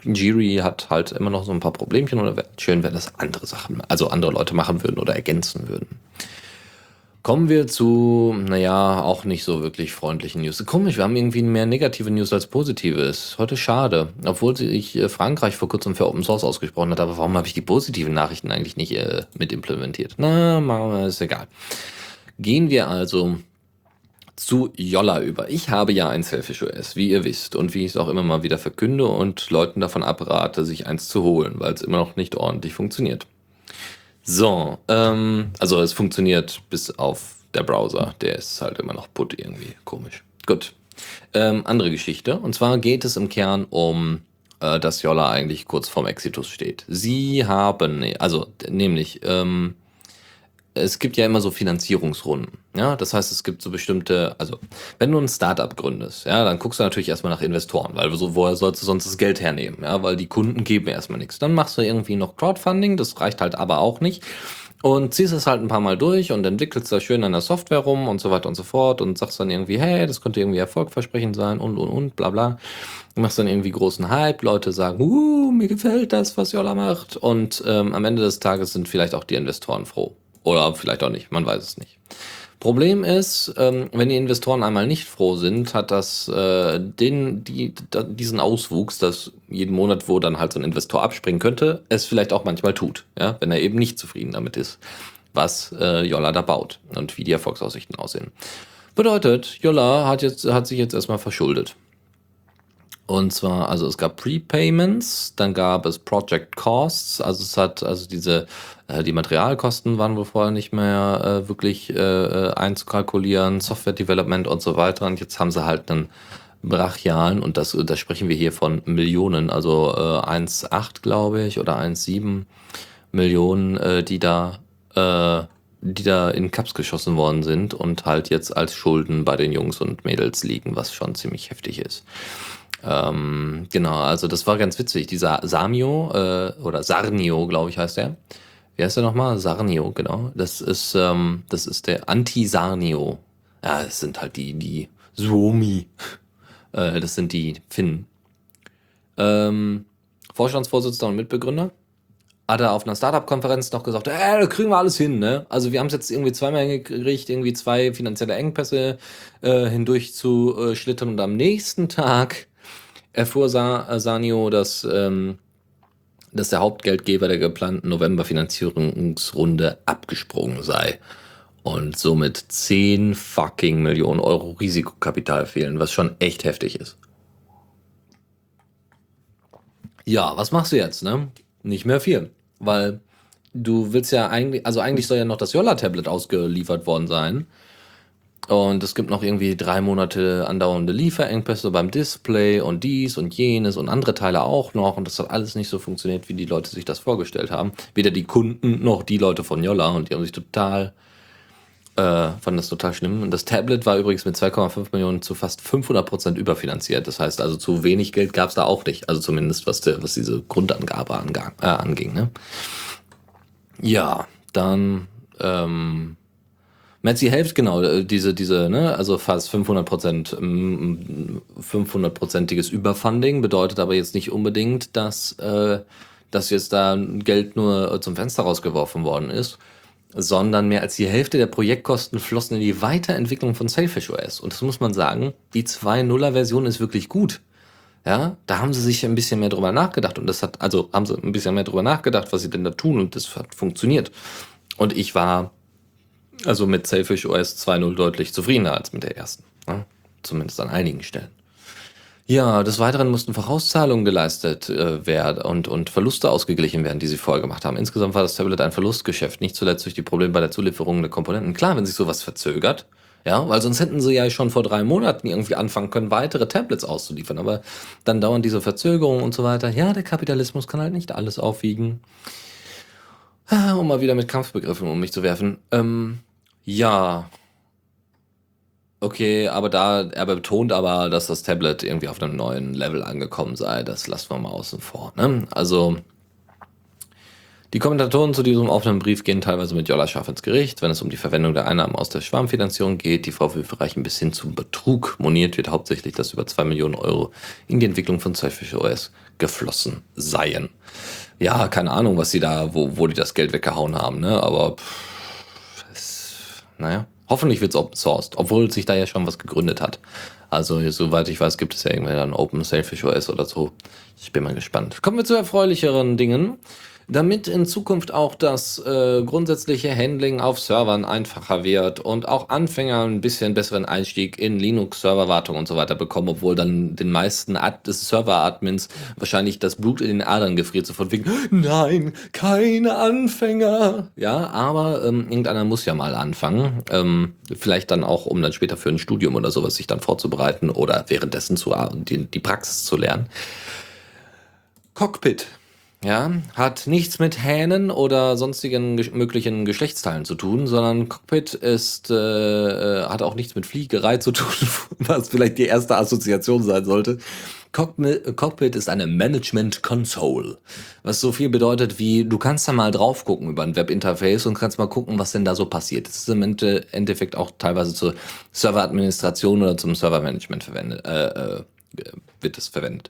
Jiri hat halt immer noch so ein paar Problemchen oder wäre schön, wenn das andere Sachen, also andere Leute machen würden oder ergänzen würden. Kommen wir zu, naja, auch nicht so wirklich freundlichen News. Komisch, wir haben irgendwie mehr negative News als positive. Ist heute schade. Obwohl ich äh, Frankreich vor kurzem für Open Source ausgesprochen hat, aber warum habe ich die positiven Nachrichten eigentlich nicht äh, mit implementiert? Na, ist egal. Gehen wir also zu Yolla über. Ich habe ja ein Selfish OS, wie ihr wisst, und wie ich es auch immer mal wieder verkünde und Leuten davon abrate, sich eins zu holen, weil es immer noch nicht ordentlich funktioniert. So, ähm, also es funktioniert bis auf der Browser. Der ist halt immer noch put irgendwie. Komisch. Gut. Ähm, andere Geschichte. Und zwar geht es im Kern um, äh, dass Yolla eigentlich kurz vorm Exitus steht. Sie haben, also nämlich, ähm, es gibt ja immer so Finanzierungsrunden. Ja, das heißt, es gibt so bestimmte, also wenn du ein Startup gründest, ja, dann guckst du natürlich erstmal nach Investoren, weil so, woher sollst du sonst das Geld hernehmen? Ja, weil die Kunden geben erstmal nichts. Dann machst du irgendwie noch Crowdfunding, das reicht halt aber auch nicht. Und ziehst es halt ein paar Mal durch und entwickelst da schön an der Software rum und so weiter und so fort und sagst dann irgendwie, hey, das könnte irgendwie erfolgversprechend sein und und und bla bla. Du machst dann irgendwie großen Hype, Leute sagen, uh, mir gefällt das, was Jolla macht. Und ähm, am Ende des Tages sind vielleicht auch die Investoren froh. Oder vielleicht auch nicht, man weiß es nicht. Problem ist, ähm, wenn die Investoren einmal nicht froh sind, hat das äh, den, die, diesen Auswuchs, dass jeden Monat, wo dann halt so ein Investor abspringen könnte, es vielleicht auch manchmal tut, ja, wenn er eben nicht zufrieden damit ist, was äh, Jolla da baut und wie die Erfolgsaussichten aussehen. Bedeutet, Jolla hat, jetzt, hat sich jetzt erstmal verschuldet. Und zwar, also es gab Prepayments, dann gab es Project Costs, also es hat, also diese, äh, die Materialkosten waren wohl vorher nicht mehr äh, wirklich äh, äh, einzukalkulieren, Software Development und so weiter. Und jetzt haben sie halt einen brachialen, und das, da sprechen wir hier von Millionen, also äh, 1,8 glaube ich, oder 1,7 Millionen, äh, die da, äh, die da in Cups geschossen worden sind und halt jetzt als Schulden bei den Jungs und Mädels liegen, was schon ziemlich heftig ist. Ähm, genau, also das war ganz witzig. Dieser Samio, äh, oder Sarnio, glaube ich, heißt der. Wie heißt der nochmal? Sarnio, genau. Das ist, ähm, das ist der Anti-Sarnio. Ja, das sind halt die, die Suomi. äh, das sind die Finnen. Ähm, Vorstandsvorsitzender und Mitbegründer. Hat er auf einer Startup-Konferenz noch gesagt, äh, da kriegen wir alles hin, ne? Also wir haben es jetzt irgendwie zweimal hingekriegt, irgendwie zwei finanzielle Engpässe äh, hindurch zu äh, schlittern und am nächsten Tag erfuhr Sa Sanio, dass ähm, dass der Hauptgeldgeber der geplanten November-Finanzierungsrunde abgesprungen sei und somit 10 fucking Millionen Euro Risikokapital fehlen, was schon echt heftig ist. Ja, was machst du jetzt, ne? Nicht mehr viel, weil du willst ja eigentlich, also eigentlich soll ja noch das Yolla-Tablet ausgeliefert worden sein. Und es gibt noch irgendwie drei Monate andauernde Lieferengpässe beim Display und dies und jenes und andere Teile auch noch. Und das hat alles nicht so funktioniert, wie die Leute sich das vorgestellt haben. Weder die Kunden noch die Leute von Yolla. Und die haben sich total, äh, fanden das total schlimm. Und das Tablet war übrigens mit 2,5 Millionen zu fast 500 Prozent überfinanziert. Das heißt also, zu wenig Geld gab es da auch nicht. Also zumindest, was, der, was diese Grundangabe angang, äh, anging. Ne? Ja, dann... Ähm, Metzi hilft genau, äh, diese, diese, ne, also fast 500 Prozent, 500-prozentiges Überfunding bedeutet aber jetzt nicht unbedingt, dass, äh, dass jetzt da Geld nur zum Fenster rausgeworfen worden ist, sondern mehr als die Hälfte der Projektkosten flossen in die Weiterentwicklung von Sailfish OS. Und das muss man sagen, die 2.0er-Version ist wirklich gut. Ja, da haben sie sich ein bisschen mehr drüber nachgedacht und das hat, also haben sie ein bisschen mehr drüber nachgedacht, was sie denn da tun und das hat funktioniert. Und ich war also mit Selfish OS 2.0 deutlich zufriedener als mit der ersten. Ne? Zumindest an einigen Stellen. Ja, des Weiteren mussten Vorauszahlungen geleistet äh, werden und, und Verluste ausgeglichen werden, die sie vorher gemacht haben. Insgesamt war das Tablet ein Verlustgeschäft, nicht zuletzt durch die Probleme bei der Zulieferung der Komponenten. Klar, wenn sich sowas verzögert, ja, weil sonst hätten sie ja schon vor drei Monaten irgendwie anfangen können, weitere Tablets auszuliefern. Aber dann dauern diese Verzögerungen und so weiter. Ja, der Kapitalismus kann halt nicht alles aufwiegen. Ah, um mal wieder mit Kampfbegriffen um mich zu werfen. Ähm, ja. Okay, aber da er betont aber, dass das Tablet irgendwie auf einem neuen Level angekommen sei. Das lassen wir mal außen vor, ne? Also, die Kommentatoren zu diesem offenen Brief gehen teilweise mit Jolla scharf ins Gericht, wenn es um die Verwendung der Einnahmen aus der Schwarmfinanzierung geht. Die Vorwürfe reichen bis hin zum Betrug. Moniert wird hauptsächlich, dass über zwei Millionen Euro in die Entwicklung von Selfish OS geflossen seien. Ja, keine Ahnung, was sie da, wo, wo die das Geld weggehauen haben, ne? Aber pff, naja, hoffentlich wird es Open Sourced, obwohl sich da ja schon was gegründet hat. Also, soweit ich weiß, gibt es ja irgendwann dann Open Selfish OS oder so. Ich bin mal gespannt. Kommen wir zu erfreulicheren Dingen damit in Zukunft auch das äh, grundsätzliche Handling auf Servern einfacher wird und auch Anfänger ein bisschen besseren Einstieg in Linux-Serverwartung und so weiter bekommen, obwohl dann den meisten Ad Server-Admins wahrscheinlich das Blut in den Adern gefriert, sofort wegen, nein, keine Anfänger. Ja, aber ähm, irgendeiner muss ja mal anfangen. Ähm, vielleicht dann auch, um dann später für ein Studium oder sowas sich dann vorzubereiten oder währenddessen zu, die, die Praxis zu lernen. Cockpit ja, hat nichts mit Hähnen oder sonstigen ge möglichen Geschlechtsteilen zu tun, sondern Cockpit ist, äh, äh hat auch nichts mit Fliegerei zu tun, was vielleicht die erste Assoziation sein sollte. Cockpit ist eine Management Console, was so viel bedeutet wie, du kannst da mal drauf gucken über ein Webinterface und kannst mal gucken, was denn da so passiert. Das ist im Endeffekt auch teilweise zur Serveradministration oder zum Servermanagement verwendet. Äh, äh, wird es verwendet.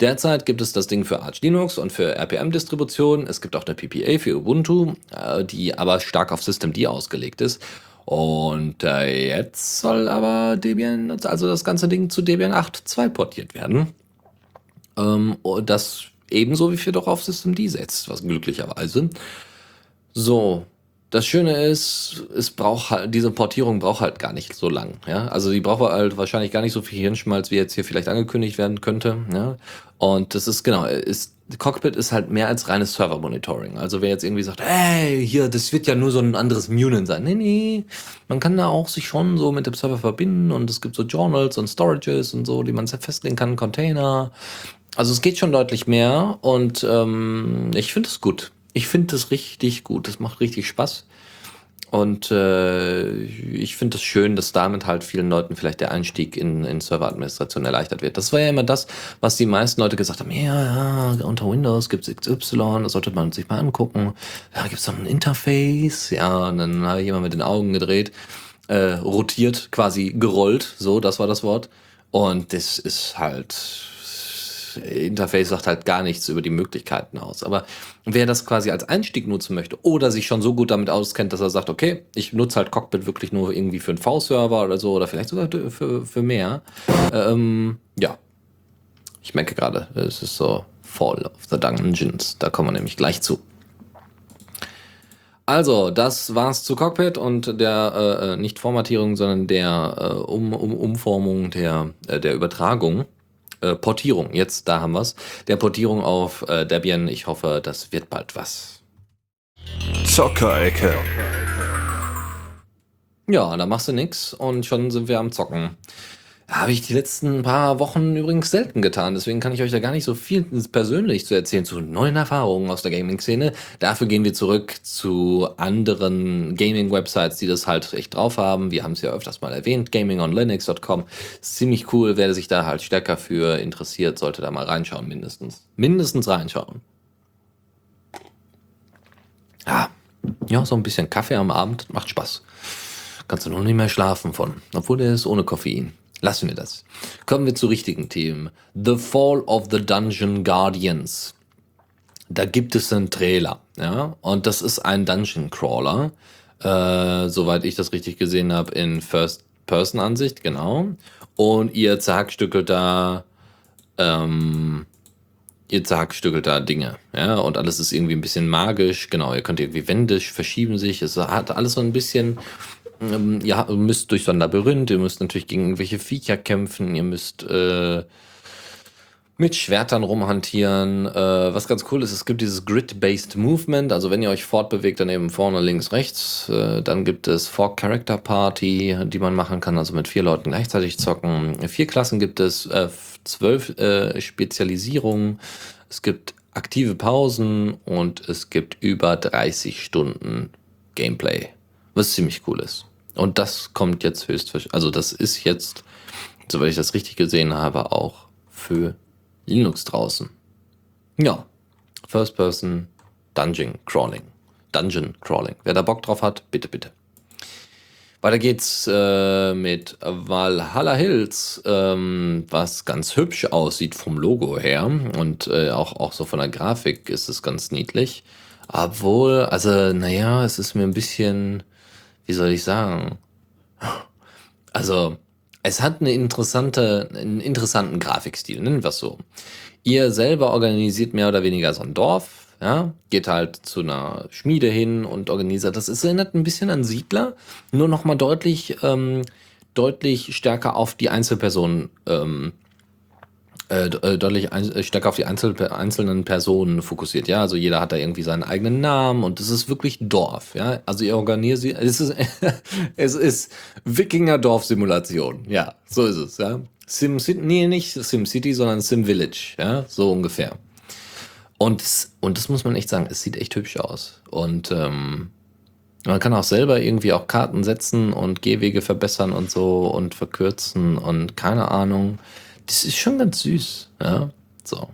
Derzeit gibt es das Ding für Arch Linux und für RPM-Distributionen. Es gibt auch eine PPA für Ubuntu, äh, die aber stark auf Systemd ausgelegt ist. Und äh, jetzt soll aber Debian, also das ganze Ding zu Debian 8.2 portiert werden. Ähm, das ebenso wie für doch auf Systemd setzt, was glücklicherweise. So, das Schöne ist, es braucht halt, diese Portierung braucht halt gar nicht so lang. Ja? Also die braucht halt wahrscheinlich gar nicht so viel Hirnschmalz, wie jetzt hier vielleicht angekündigt werden könnte. Ja? Und das ist genau, ist, Cockpit ist halt mehr als reines Server-Monitoring. Also wer jetzt irgendwie sagt, hey, hier, das wird ja nur so ein anderes Munin sein. Nee, nee, man kann da auch sich schon so mit dem Server verbinden und es gibt so Journals und Storages und so, die man festlegen kann, Container. Also es geht schon deutlich mehr und ähm, ich finde es gut. Ich finde das richtig gut. Das macht richtig Spaß. Und äh, ich finde es das schön, dass damit halt vielen Leuten vielleicht der Einstieg in, in Serveradministration erleichtert wird. Das war ja immer das, was die meisten Leute gesagt haben, ja, ja, unter Windows gibt es XY, das sollte man sich mal angucken. Ja, gibt es ein Interface? Ja, und dann habe ich jemand mit den Augen gedreht, äh, rotiert, quasi gerollt, so, das war das Wort. Und das ist halt Interface sagt halt gar nichts über die Möglichkeiten aus. Aber wer das quasi als Einstieg nutzen möchte oder sich schon so gut damit auskennt, dass er sagt, okay, ich nutze halt Cockpit wirklich nur irgendwie für einen V-Server oder so oder vielleicht sogar für, für mehr, ähm, ja. Ich merke gerade, es ist so Fall of the Dungeons. Da kommen wir nämlich gleich zu. Also, das war's zu Cockpit und der äh, äh, nicht Formatierung, sondern der äh, um, um, Umformung der, äh, der Übertragung. Äh, Portierung, jetzt, da haben wir's. Der Portierung auf äh, Debian. Ich hoffe, das wird bald was. Zockerecke. Ja, da machst du nix und schon sind wir am Zocken. Habe ich die letzten paar Wochen übrigens selten getan. Deswegen kann ich euch da gar nicht so viel persönlich zu erzählen zu neuen Erfahrungen aus der Gaming-Szene. Dafür gehen wir zurück zu anderen Gaming-Websites, die das halt echt drauf haben. Wir haben es ja öfters mal erwähnt. GamingOnLinux.com ist ziemlich cool. Wer sich da halt stärker für interessiert, sollte da mal reinschauen, mindestens. Mindestens reinschauen. Ja, ja, so ein bisschen Kaffee am Abend macht Spaß. Kannst du noch nicht mehr schlafen von, obwohl der ist ohne Koffein. Lassen wir das. Kommen wir zu richtigen Themen. The Fall of the Dungeon Guardians. Da gibt es einen Trailer, ja, und das ist ein Dungeon Crawler, äh, soweit ich das richtig gesehen habe, in First-Person-Ansicht, genau. Und ihr zerhackstückelt da, ähm, ihr zerhackstückelt da Dinge, ja, und alles ist irgendwie ein bisschen magisch, genau, ihr könnt irgendwie wendisch verschieben sich, es hat alles so ein bisschen ähm, ja, ihr müsst durch so ihr müsst natürlich gegen irgendwelche Viecher kämpfen, ihr müsst äh, mit Schwertern rumhantieren. Äh, was ganz cool ist, es gibt dieses Grid-Based Movement, also wenn ihr euch fortbewegt, dann eben vorne, links, rechts. Äh, dann gibt es Four Character Party, die man machen kann, also mit vier Leuten gleichzeitig zocken. Vier Klassen gibt es, äh, zwölf äh, Spezialisierungen. Es gibt aktive Pausen und es gibt über 30 Stunden Gameplay was ziemlich cool ist. Und das kommt jetzt höchstwahrscheinlich, also das ist jetzt, soweit ich das richtig gesehen habe, auch für Linux draußen. Ja, First Person Dungeon Crawling. Dungeon Crawling. Wer da Bock drauf hat, bitte, bitte. Weiter geht's äh, mit Valhalla Hills, ähm, was ganz hübsch aussieht vom Logo her und äh, auch, auch so von der Grafik ist es ganz niedlich. Obwohl, also, naja, es ist mir ein bisschen, wie soll ich sagen? Also, es hat eine interessante, einen interessanten Grafikstil, nennen wir es so. Ihr selber organisiert mehr oder weniger so ein Dorf, ja, geht halt zu einer Schmiede hin und organisiert. Das ist, erinnert ein bisschen an Siedler, nur nochmal deutlich, ähm, deutlich stärker auf die Einzelpersonen ähm, äh, äh, deutlich äh, stärker auf die Einzel einzelnen Personen fokussiert. Ja, also jeder hat da irgendwie seinen eigenen Namen und es ist wirklich Dorf. Ja, also ihr organisiert, es ist, es ist Wikinger-Dorf-Simulation. Ja, so ist es. Ja, Sim City, nee, nicht Sim City, sondern Sim Village. Ja, so ungefähr. Und, und das muss man echt sagen, es sieht echt hübsch aus. Und ähm, man kann auch selber irgendwie auch Karten setzen und Gehwege verbessern und so und verkürzen und keine Ahnung das ist schon ganz süß, ja. So.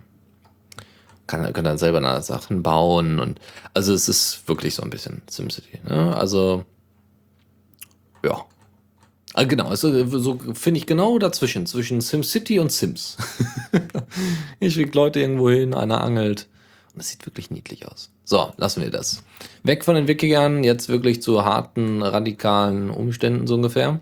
Kann, kann dann selber Sachen bauen und also es ist wirklich so ein bisschen SimCity. Ne? Also ja. Ah, genau, also so finde ich genau dazwischen, zwischen SimCity und Sims. ich schicke Leute irgendwo hin, einer angelt. Und es sieht wirklich niedlich aus. So, lassen wir das. Weg von den Wikigern, jetzt wirklich zu harten, radikalen Umständen so ungefähr.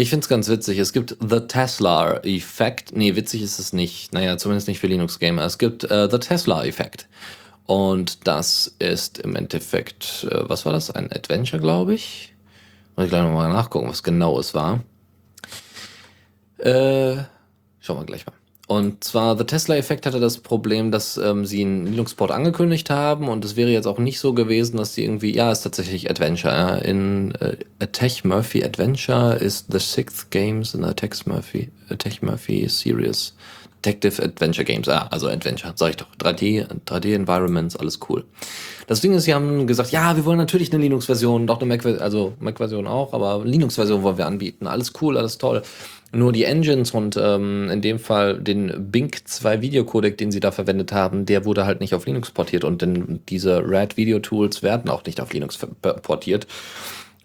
Ich finde es ganz witzig. Es gibt The Tesla-Effekt. Nee, witzig ist es nicht. Naja, zumindest nicht für Linux-Gamer. Es gibt äh, The Tesla-Effekt. Und das ist im Endeffekt, äh, was war das? Ein Adventure, glaube ich. Muss ich gleich nochmal nachgucken, was genau es war. Äh, schauen wir gleich mal. Und zwar, The Tesla-Effekt hatte das Problem, dass ähm, sie einen Linux-Port angekündigt haben und es wäre jetzt auch nicht so gewesen, dass sie irgendwie, ja, ist tatsächlich Adventure. Ja. In äh, A Tech Murphy Adventure ist the sixth games in a Tech Murphy, a Tech Murphy Series. Detective Adventure Games, ah, also Adventure, sag ich doch. 3D, 3D Environments, alles cool. Das Ding ist, sie haben gesagt, ja, wir wollen natürlich eine Linux-Version, doch eine Mac, also Mac-Version auch, aber Linux-Version wollen wir anbieten. Alles cool, alles toll. Nur die Engines und ähm, in dem Fall den Bink 2 Videocodec, den sie da verwendet haben, der wurde halt nicht auf Linux portiert und denn diese RAD Video Tools werden auch nicht auf Linux portiert.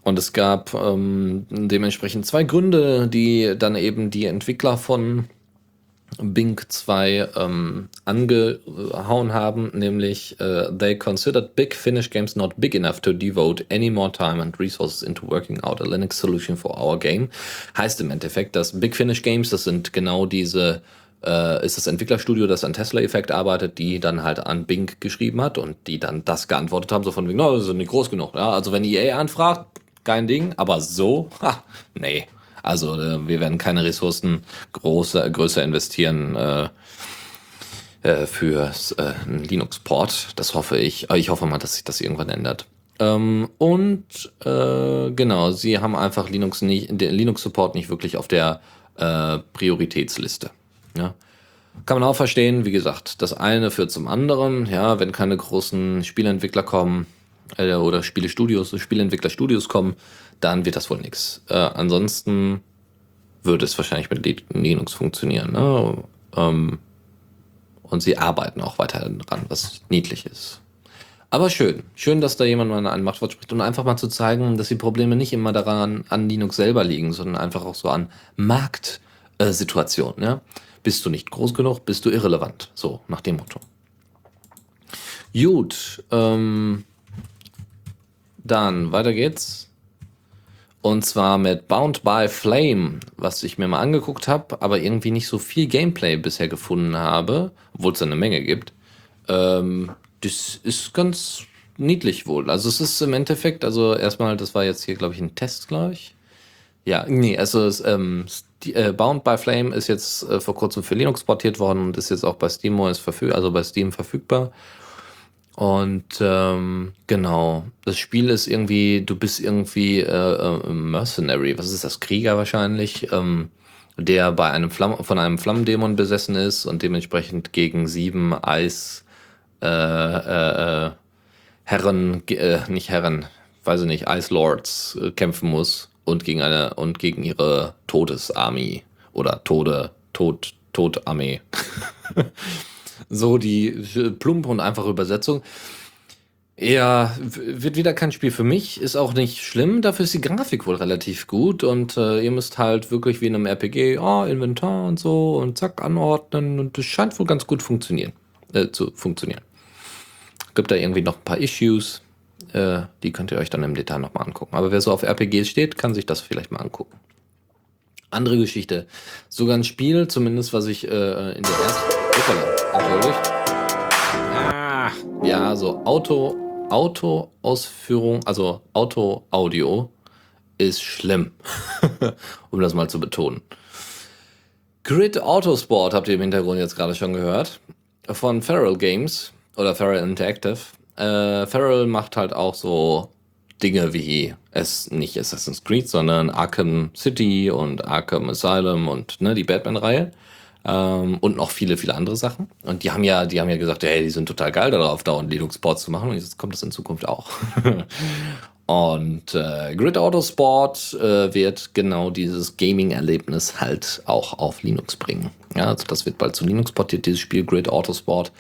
Und es gab ähm, dementsprechend zwei Gründe, die dann eben die Entwickler von Bing 2 ähm, angehauen haben, nämlich uh, they considered big Finnish games not big enough to devote any more time and resources into working out a Linux solution for our game. Heißt im Endeffekt, dass Big Finish Games, das sind genau diese äh, ist das Entwicklerstudio, das an Tesla Effect arbeitet, die dann halt an Bing geschrieben hat und die dann das geantwortet haben, so von wegen, no, das ist nicht groß genug. Ja, also wenn EA anfragt, kein Ding, aber so, ha, nee. Also äh, wir werden keine Ressourcen große, größer investieren äh, äh, für äh, einen Linux-Port. Das hoffe ich. Ich hoffe mal, dass sich das irgendwann ändert. Ähm, und äh, genau, sie haben einfach Linux nicht, den Linux-Support nicht wirklich auf der äh, Prioritätsliste. Ja. Kann man auch verstehen, wie gesagt, das eine führt zum anderen. Ja, wenn keine großen Spieleentwickler kommen äh, oder Spielestudios, Spieleentwicklerstudios kommen, dann wird das wohl nichts. Äh, ansonsten würde es wahrscheinlich mit Linux funktionieren. Ne? Ähm, und sie arbeiten auch weiterhin dran, was niedlich ist. Aber schön. Schön, dass da jemand mal ein Machtwort spricht und einfach mal zu zeigen, dass die Probleme nicht immer daran an Linux selber liegen, sondern einfach auch so an Marktsituationen. Äh, ja? Bist du nicht groß genug, bist du irrelevant. So, nach dem Motto. Gut. Ähm, dann, weiter geht's. Und zwar mit Bound by Flame, was ich mir mal angeguckt habe, aber irgendwie nicht so viel Gameplay bisher gefunden habe, obwohl es eine Menge gibt. Ähm, das ist ganz niedlich wohl. Also es ist im Endeffekt, also erstmal, das war jetzt hier, glaube ich, ein Test, glaube ich. Ja, nee, also es, ähm, die, äh, Bound by Flame ist jetzt äh, vor kurzem für Linux portiert worden und ist jetzt auch bei Steam verfüg also bei Steam verfügbar. Und ähm, genau, das Spiel ist irgendwie, du bist irgendwie äh, äh, Mercenary, was ist das, Krieger wahrscheinlich, ähm, der bei einem Flamm von einem Flammendämon besessen ist und dementsprechend gegen sieben Eis äh, äh, äh, Herren, äh, nicht Herren, weiß ich nicht, Ice Lords äh, kämpfen muss und gegen eine und gegen ihre Todesarmee oder Tode, Tod, Todarmee. so die plumpe und einfache Übersetzung. Ja, wird wieder kein Spiel für mich, ist auch nicht schlimm, dafür ist die Grafik wohl relativ gut und äh, ihr müsst halt wirklich wie in einem RPG, oh, Inventar und so und zack, anordnen und das scheint wohl ganz gut funktionieren, äh, zu funktionieren. Gibt da irgendwie noch ein paar Issues, äh, die könnt ihr euch dann im Detail nochmal angucken. Aber wer so auf RPGs steht, kann sich das vielleicht mal angucken. Andere Geschichte. Sogar ein Spiel, zumindest was ich äh, in der ersten. Ah, ja, so Auto, Auto-Ausführung, also Auto-Audio ist schlimm. um das mal zu betonen. Grid Autosport habt ihr im Hintergrund jetzt gerade schon gehört. Von Feral Games oder Feral Interactive. Äh, Feral macht halt auch so Dinge wie es nicht Assassin's Creed, sondern Arkham City und Arkham Asylum und ne, die Batman-Reihe. Ähm, und noch viele, viele andere Sachen. Und die haben ja, die haben ja gesagt, hey, die sind total geil darauf, dauernd Linux-Ports zu machen. Und jetzt kommt das in Zukunft auch. Und äh, Grid Autosport äh, wird genau dieses Gaming-Erlebnis halt auch auf Linux bringen. Ja, also das wird bald zu Linux portiert, dieses Spiel Grid Autosport.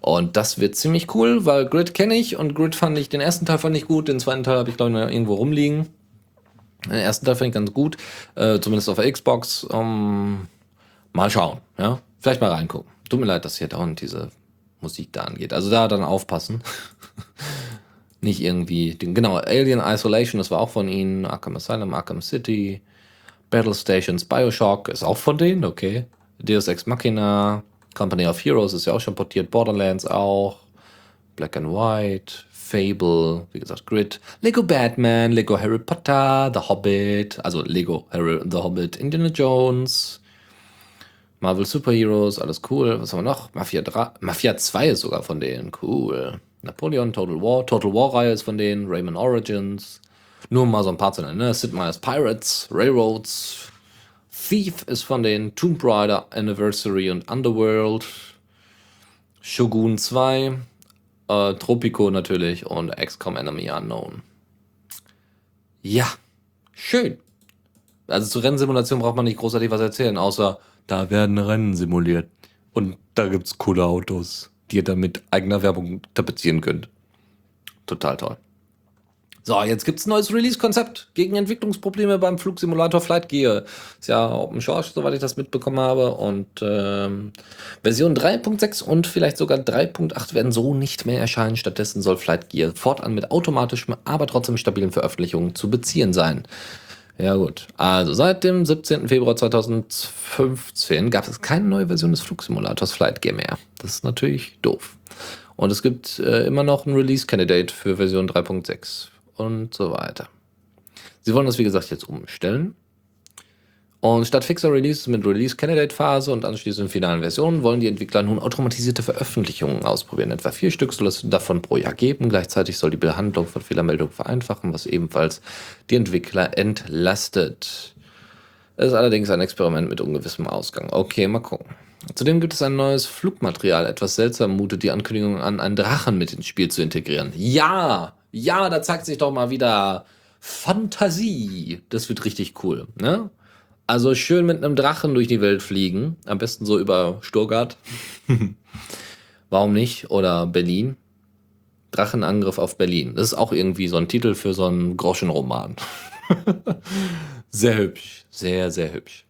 Und das wird ziemlich cool, weil Grid kenne ich und Grid fand ich, den ersten Teil fand ich gut, den zweiten Teil habe ich glaube ich noch irgendwo rumliegen. Den ersten Teil fand ich ganz gut, äh, zumindest auf der Xbox. Um, mal schauen, ja. Vielleicht mal reingucken. Tut mir leid, dass hier dauernd diese Musik da angeht. Also da dann aufpassen. nicht irgendwie, genau, Alien Isolation, das war auch von ihnen, Arkham Asylum, Arkham City, Battle Stations, Bioshock ist auch von denen, okay. Deus Ex Machina, Company of Heroes ist ja auch schon portiert, Borderlands auch, Black and White, Fable, wie gesagt, Grid, Lego Batman, Lego Harry Potter, The Hobbit, also Lego Harry, The Hobbit, Indiana Jones, Marvel Superheroes, alles cool. Was haben wir noch? Mafia 3, Mafia 2 ist sogar von denen, cool. Napoleon, Total War, Total War-Reihe ist von denen, Rayman Origins. Nur mal so ein paar zu nennen, ne? Sid Meier's Pirates, Railroads, Thief ist von den Tomb Raider Anniversary und Underworld, Shogun 2, äh, Tropico natürlich und XCOM Enemy Unknown. Ja, schön. Also zur Rennsimulation braucht man nicht großartig was erzählen, außer da werden Rennen simuliert. Und da gibt's coole Autos die ihr dann mit eigener Werbung tapezieren könnt. Total toll. So, jetzt gibt es ein neues Release-Konzept gegen Entwicklungsprobleme beim Flugsimulator Flight Gear. Ist ja Open Source, soweit ich das mitbekommen habe. Und ähm, Version 3.6 und vielleicht sogar 3.8 werden so nicht mehr erscheinen. Stattdessen soll Flight Gear fortan mit automatischem, aber trotzdem stabilen Veröffentlichungen zu beziehen sein. Ja, gut. Also seit dem 17. Februar 2015 gab es keine neue Version des Flugsimulators Flight Game mehr. Das ist natürlich doof. Und es gibt äh, immer noch ein Release-Candidate für Version 3.6 und so weiter. Sie wollen das, wie gesagt, jetzt umstellen. Und statt fixer Releases mit Release-Candidate-Phase und anschließend finalen Versionen wollen die Entwickler nun automatisierte Veröffentlichungen ausprobieren. Etwa vier Stück soll es davon pro Jahr geben. Gleichzeitig soll die Behandlung von Fehlermeldungen vereinfachen, was ebenfalls die Entwickler entlastet. Es ist allerdings ein Experiment mit ungewissem Ausgang. Okay, mal gucken. Zudem gibt es ein neues Flugmaterial. Etwas seltsam mutet die Ankündigung an, einen Drachen mit ins Spiel zu integrieren. Ja, ja, da zeigt sich doch mal wieder Fantasie. Das wird richtig cool, ne? Also schön mit einem Drachen durch die Welt fliegen. Am besten so über Stuttgart. Warum nicht? Oder Berlin. Drachenangriff auf Berlin. Das ist auch irgendwie so ein Titel für so einen Groschenroman. sehr hübsch. Sehr, sehr hübsch.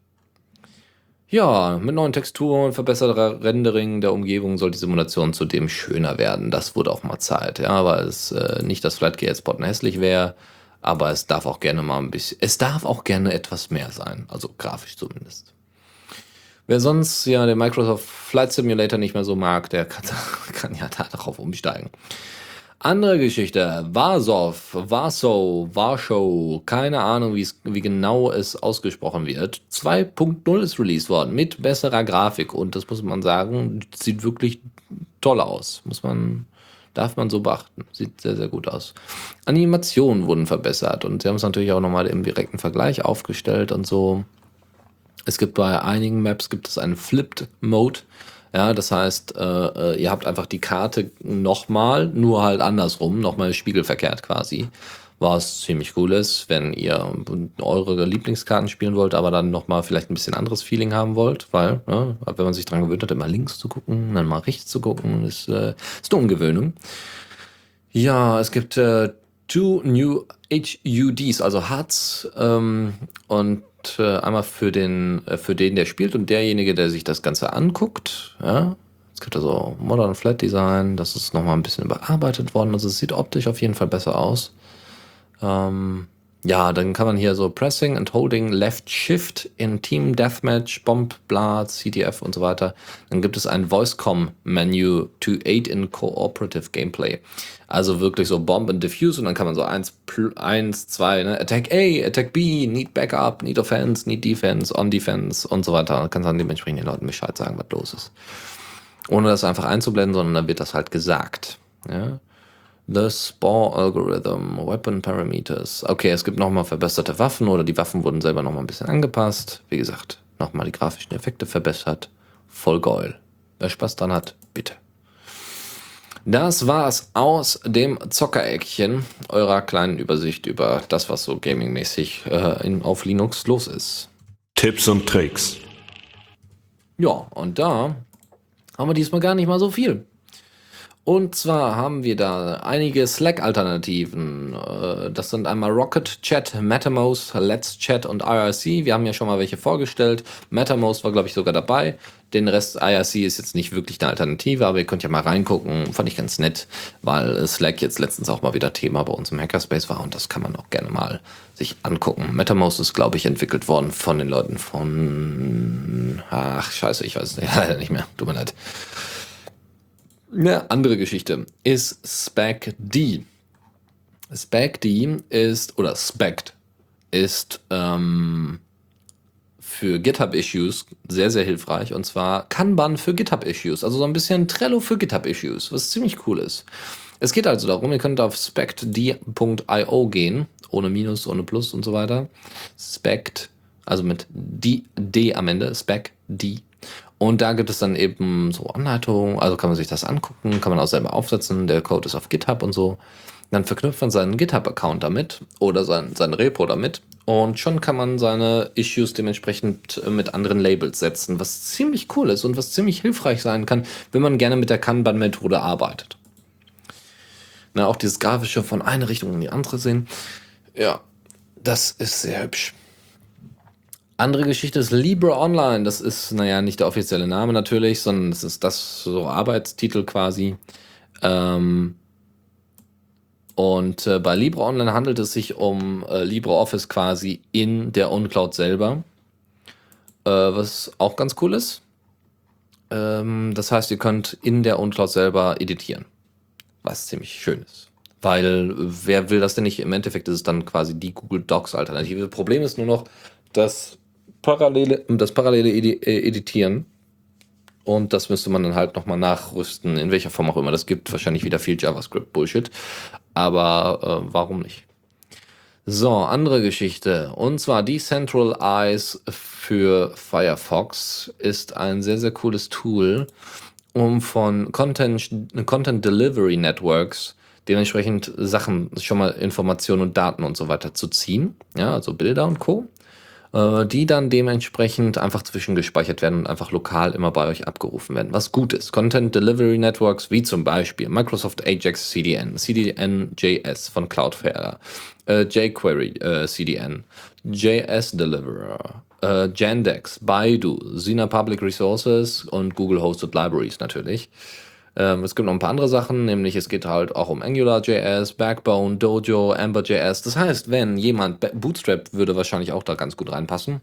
Ja, mit neuen Texturen und verbesserter Rendering der Umgebung soll die Simulation zudem schöner werden. Das wurde auch mal Zeit, ja, weil es äh, nicht das Flight Spotten hässlich wäre, aber es darf auch gerne mal ein bisschen, es darf auch gerne etwas mehr sein, also grafisch zumindest. Wer sonst ja den Microsoft Flight Simulator nicht mehr so mag, der kann, kann ja darauf umsteigen. Andere Geschichte, Warsaw, Warsaw, Warschau, keine Ahnung, wie genau es ausgesprochen wird. 2.0 ist released worden mit besserer Grafik und das muss man sagen, sieht wirklich toll aus. Muss man, darf man so beachten. Sieht sehr, sehr gut aus. Animationen wurden verbessert und sie haben es natürlich auch nochmal im direkten Vergleich aufgestellt und so. Es gibt bei einigen Maps gibt es einen Flipped Mode. Ja, das heißt, äh, äh, ihr habt einfach die Karte nochmal, nur halt andersrum, nochmal spiegelverkehrt quasi. Was ziemlich cool ist, wenn ihr eure Lieblingskarten spielen wollt, aber dann nochmal vielleicht ein bisschen anderes Feeling haben wollt, weil, ne, wenn man sich dran gewöhnt hat, immer links zu gucken, dann mal rechts zu gucken, ist, äh, ist eine Umgewöhnung. Ja, es gibt äh, two new HUDs, also HUDs, ähm, und äh, einmal für den, äh, für den, der spielt und derjenige, der sich das Ganze anguckt. Ja? Es gibt also Modern Flat Design, das ist nochmal ein bisschen überarbeitet worden. Also es sieht optisch auf jeden Fall besser aus. Ähm, ja, dann kann man hier so Pressing and Holding Left Shift in Team Deathmatch, Bomb, Blah, CTF und so weiter. Dann gibt es ein Voice-Com Menü to aid in cooperative Gameplay. Also wirklich so Bomb and Diffuse und dann kann man so eins, eins, zwei, ne? Attack A, Attack B, Need Backup, Need Offense, Need Defense, On Defense und so weiter. Dann kannst du dann dementsprechend den Leuten Bescheid sagen, was los ist. Ohne das einfach einzublenden, sondern dann wird das halt gesagt. Ja? The Spore Algorithm, Weapon Parameters. Okay, es gibt nochmal verbesserte Waffen oder die Waffen wurden selber nochmal ein bisschen angepasst. Wie gesagt, nochmal die grafischen Effekte verbessert. Voll geil. Wer Spaß dran hat, bitte. Das war's aus dem Zockereckchen eurer kleinen Übersicht über das, was so gamingmäßig äh, in, auf Linux los ist. Tipps und Tricks. Ja, und da haben wir diesmal gar nicht mal so viel. Und zwar haben wir da einige Slack-Alternativen. Äh, das sind einmal Rocket Chat, MetaMost, Let's Chat und IRC. Wir haben ja schon mal welche vorgestellt. MetaMost war, glaube ich, sogar dabei. Den Rest IRC ist jetzt nicht wirklich eine Alternative, aber ihr könnt ja mal reingucken. Fand ich ganz nett, weil Slack jetzt letztens auch mal wieder Thema bei uns im Hackerspace war und das kann man auch gerne mal sich angucken. MetaMost ist, glaube ich, entwickelt worden von den Leuten von. Ach, scheiße, ich weiß es nicht, leider nicht mehr. Tut mir leid. Eine andere Geschichte ist SpecD. SpecD ist, oder SPECT ist ähm, für GitHub-Issues sehr, sehr hilfreich. Und zwar Kanban für GitHub-Issues. Also so ein bisschen Trello für GitHub-Issues, was ziemlich cool ist. Es geht also darum, ihr könnt auf spectd.io gehen, ohne Minus, ohne Plus und so weiter. Spect, also mit D, D am Ende, SpecD und da gibt es dann eben so Anleitungen, also kann man sich das angucken, kann man auch selber aufsetzen, der Code ist auf GitHub und so. Dann verknüpft man seinen GitHub-Account damit oder sein, sein Repo damit und schon kann man seine Issues dementsprechend mit anderen Labels setzen, was ziemlich cool ist und was ziemlich hilfreich sein kann, wenn man gerne mit der Kanban-Methode arbeitet. Na, auch dieses Grafische von einer Richtung in die andere sehen. Ja, das ist sehr hübsch. Andere Geschichte ist Libre Online. Das ist, naja, nicht der offizielle Name natürlich, sondern es ist das so Arbeitstitel quasi. Ähm, Und äh, bei Libre Online handelt es sich um äh, LibreOffice quasi in der OwnCloud selber, äh, was auch ganz cool ist. Ähm, das heißt, ihr könnt in der OwnCloud selber editieren, was ziemlich schön ist. Weil wer will das denn nicht? Im Endeffekt ist es dann quasi die Google Docs Alternative. Problem ist nur noch, dass parallele, das parallele Edi äh, Editieren und das müsste man dann halt nochmal nachrüsten, in welcher Form auch immer. Das gibt wahrscheinlich wieder viel JavaScript-Bullshit. Aber äh, warum nicht? So, andere Geschichte. Und zwar Decentral Eyes für Firefox ist ein sehr, sehr cooles Tool, um von Content, Content Delivery Networks dementsprechend Sachen, schon mal Informationen und Daten und so weiter zu ziehen. Ja, also Bilder und Co. Äh, die dann dementsprechend einfach zwischengespeichert werden und einfach lokal immer bei euch abgerufen werden. Was gut ist. Content Delivery Networks wie zum Beispiel Microsoft Ajax CDN, CDN.js von Cloudflare, äh, jQuery äh, CDN, JS Deliverer, äh, Jandex, Baidu, Sina Public Resources und Google Hosted Libraries natürlich. Ähm, es gibt noch ein paar andere Sachen, nämlich es geht halt auch um AngularJS, Backbone, Dojo, Ember.js. Das heißt, wenn jemand, Bootstrap würde wahrscheinlich auch da ganz gut reinpassen.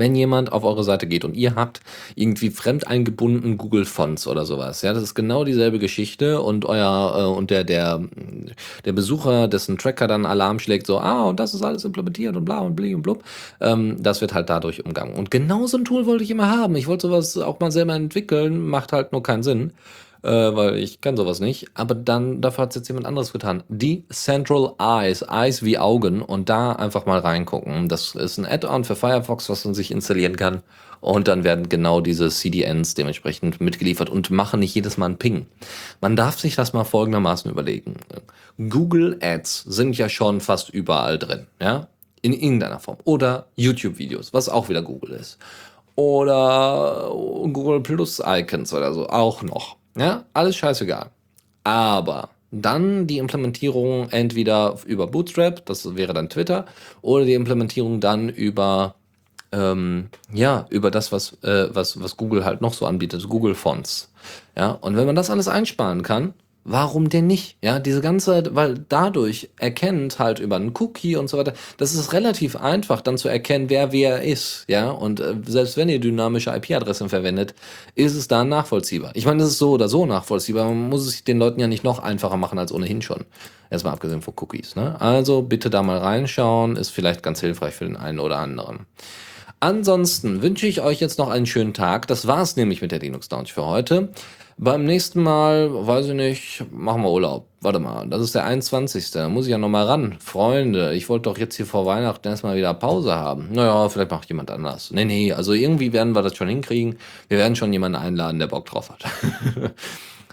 Wenn jemand auf eure Seite geht und ihr habt irgendwie fremd eingebunden Google Fonts oder sowas, ja, das ist genau dieselbe Geschichte und euer äh, und der der der Besucher, dessen Tracker dann Alarm schlägt, so ah und das ist alles implementiert und bla und bli und blub, ähm, das wird halt dadurch umgangen. Und genau so ein Tool wollte ich immer haben. Ich wollte sowas auch mal selber entwickeln, macht halt nur keinen Sinn äh, weil ich kann sowas nicht. Aber dann, dafür hat es jetzt jemand anderes getan. Die Central Eyes, Eyes wie Augen und da einfach mal reingucken. Das ist ein Add-on für Firefox, was man sich installieren kann. Und dann werden genau diese CDNs dementsprechend mitgeliefert und machen nicht jedes Mal einen Ping. Man darf sich das mal folgendermaßen überlegen. Google Ads sind ja schon fast überall drin, ja? In irgendeiner Form. Oder YouTube-Videos, was auch wieder Google ist. Oder Google Plus Icons oder so, auch noch. Ja, alles scheißegal. Aber dann die Implementierung entweder über Bootstrap, das wäre dann Twitter, oder die Implementierung dann über ähm, ja über das, was äh, was was Google halt noch so anbietet, Google Fonts. Ja, und wenn man das alles einsparen kann, Warum denn nicht? Ja, diese ganze, weil dadurch erkennt halt über einen Cookie und so weiter, das ist relativ einfach dann zu erkennen, wer wer ist, ja, und äh, selbst wenn ihr dynamische IP-Adressen verwendet, ist es da nachvollziehbar. Ich meine, das ist so oder so nachvollziehbar, man muss es den Leuten ja nicht noch einfacher machen als ohnehin schon. Erstmal abgesehen von Cookies, ne? Also bitte da mal reinschauen, ist vielleicht ganz hilfreich für den einen oder anderen. Ansonsten wünsche ich euch jetzt noch einen schönen Tag. Das war's nämlich mit der Linux Lounge für heute. Beim nächsten Mal, weiß ich nicht, machen wir Urlaub. Warte mal, das ist der 21. Da muss ich ja nochmal ran. Freunde, ich wollte doch jetzt hier vor Weihnachten erstmal wieder Pause haben. Naja, vielleicht macht jemand anders. Nee, nee, also irgendwie werden wir das schon hinkriegen. Wir werden schon jemanden einladen, der Bock drauf hat.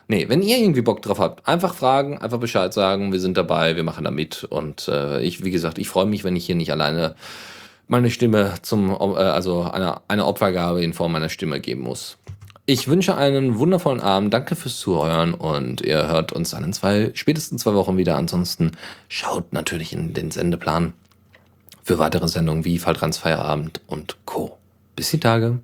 nee, wenn ihr irgendwie Bock drauf habt, einfach fragen, einfach Bescheid sagen. Wir sind dabei, wir machen da mit. Und äh, ich, wie gesagt, ich freue mich, wenn ich hier nicht alleine meine Stimme zum, äh, also eine, eine Opfergabe in Form meiner Stimme geben muss. Ich wünsche einen wundervollen Abend. Danke fürs Zuhören und ihr hört uns dann in zwei, spätestens zwei Wochen wieder. Ansonsten schaut natürlich in den Sendeplan für weitere Sendungen wie Falltrans Feierabend und Co. Bis die Tage.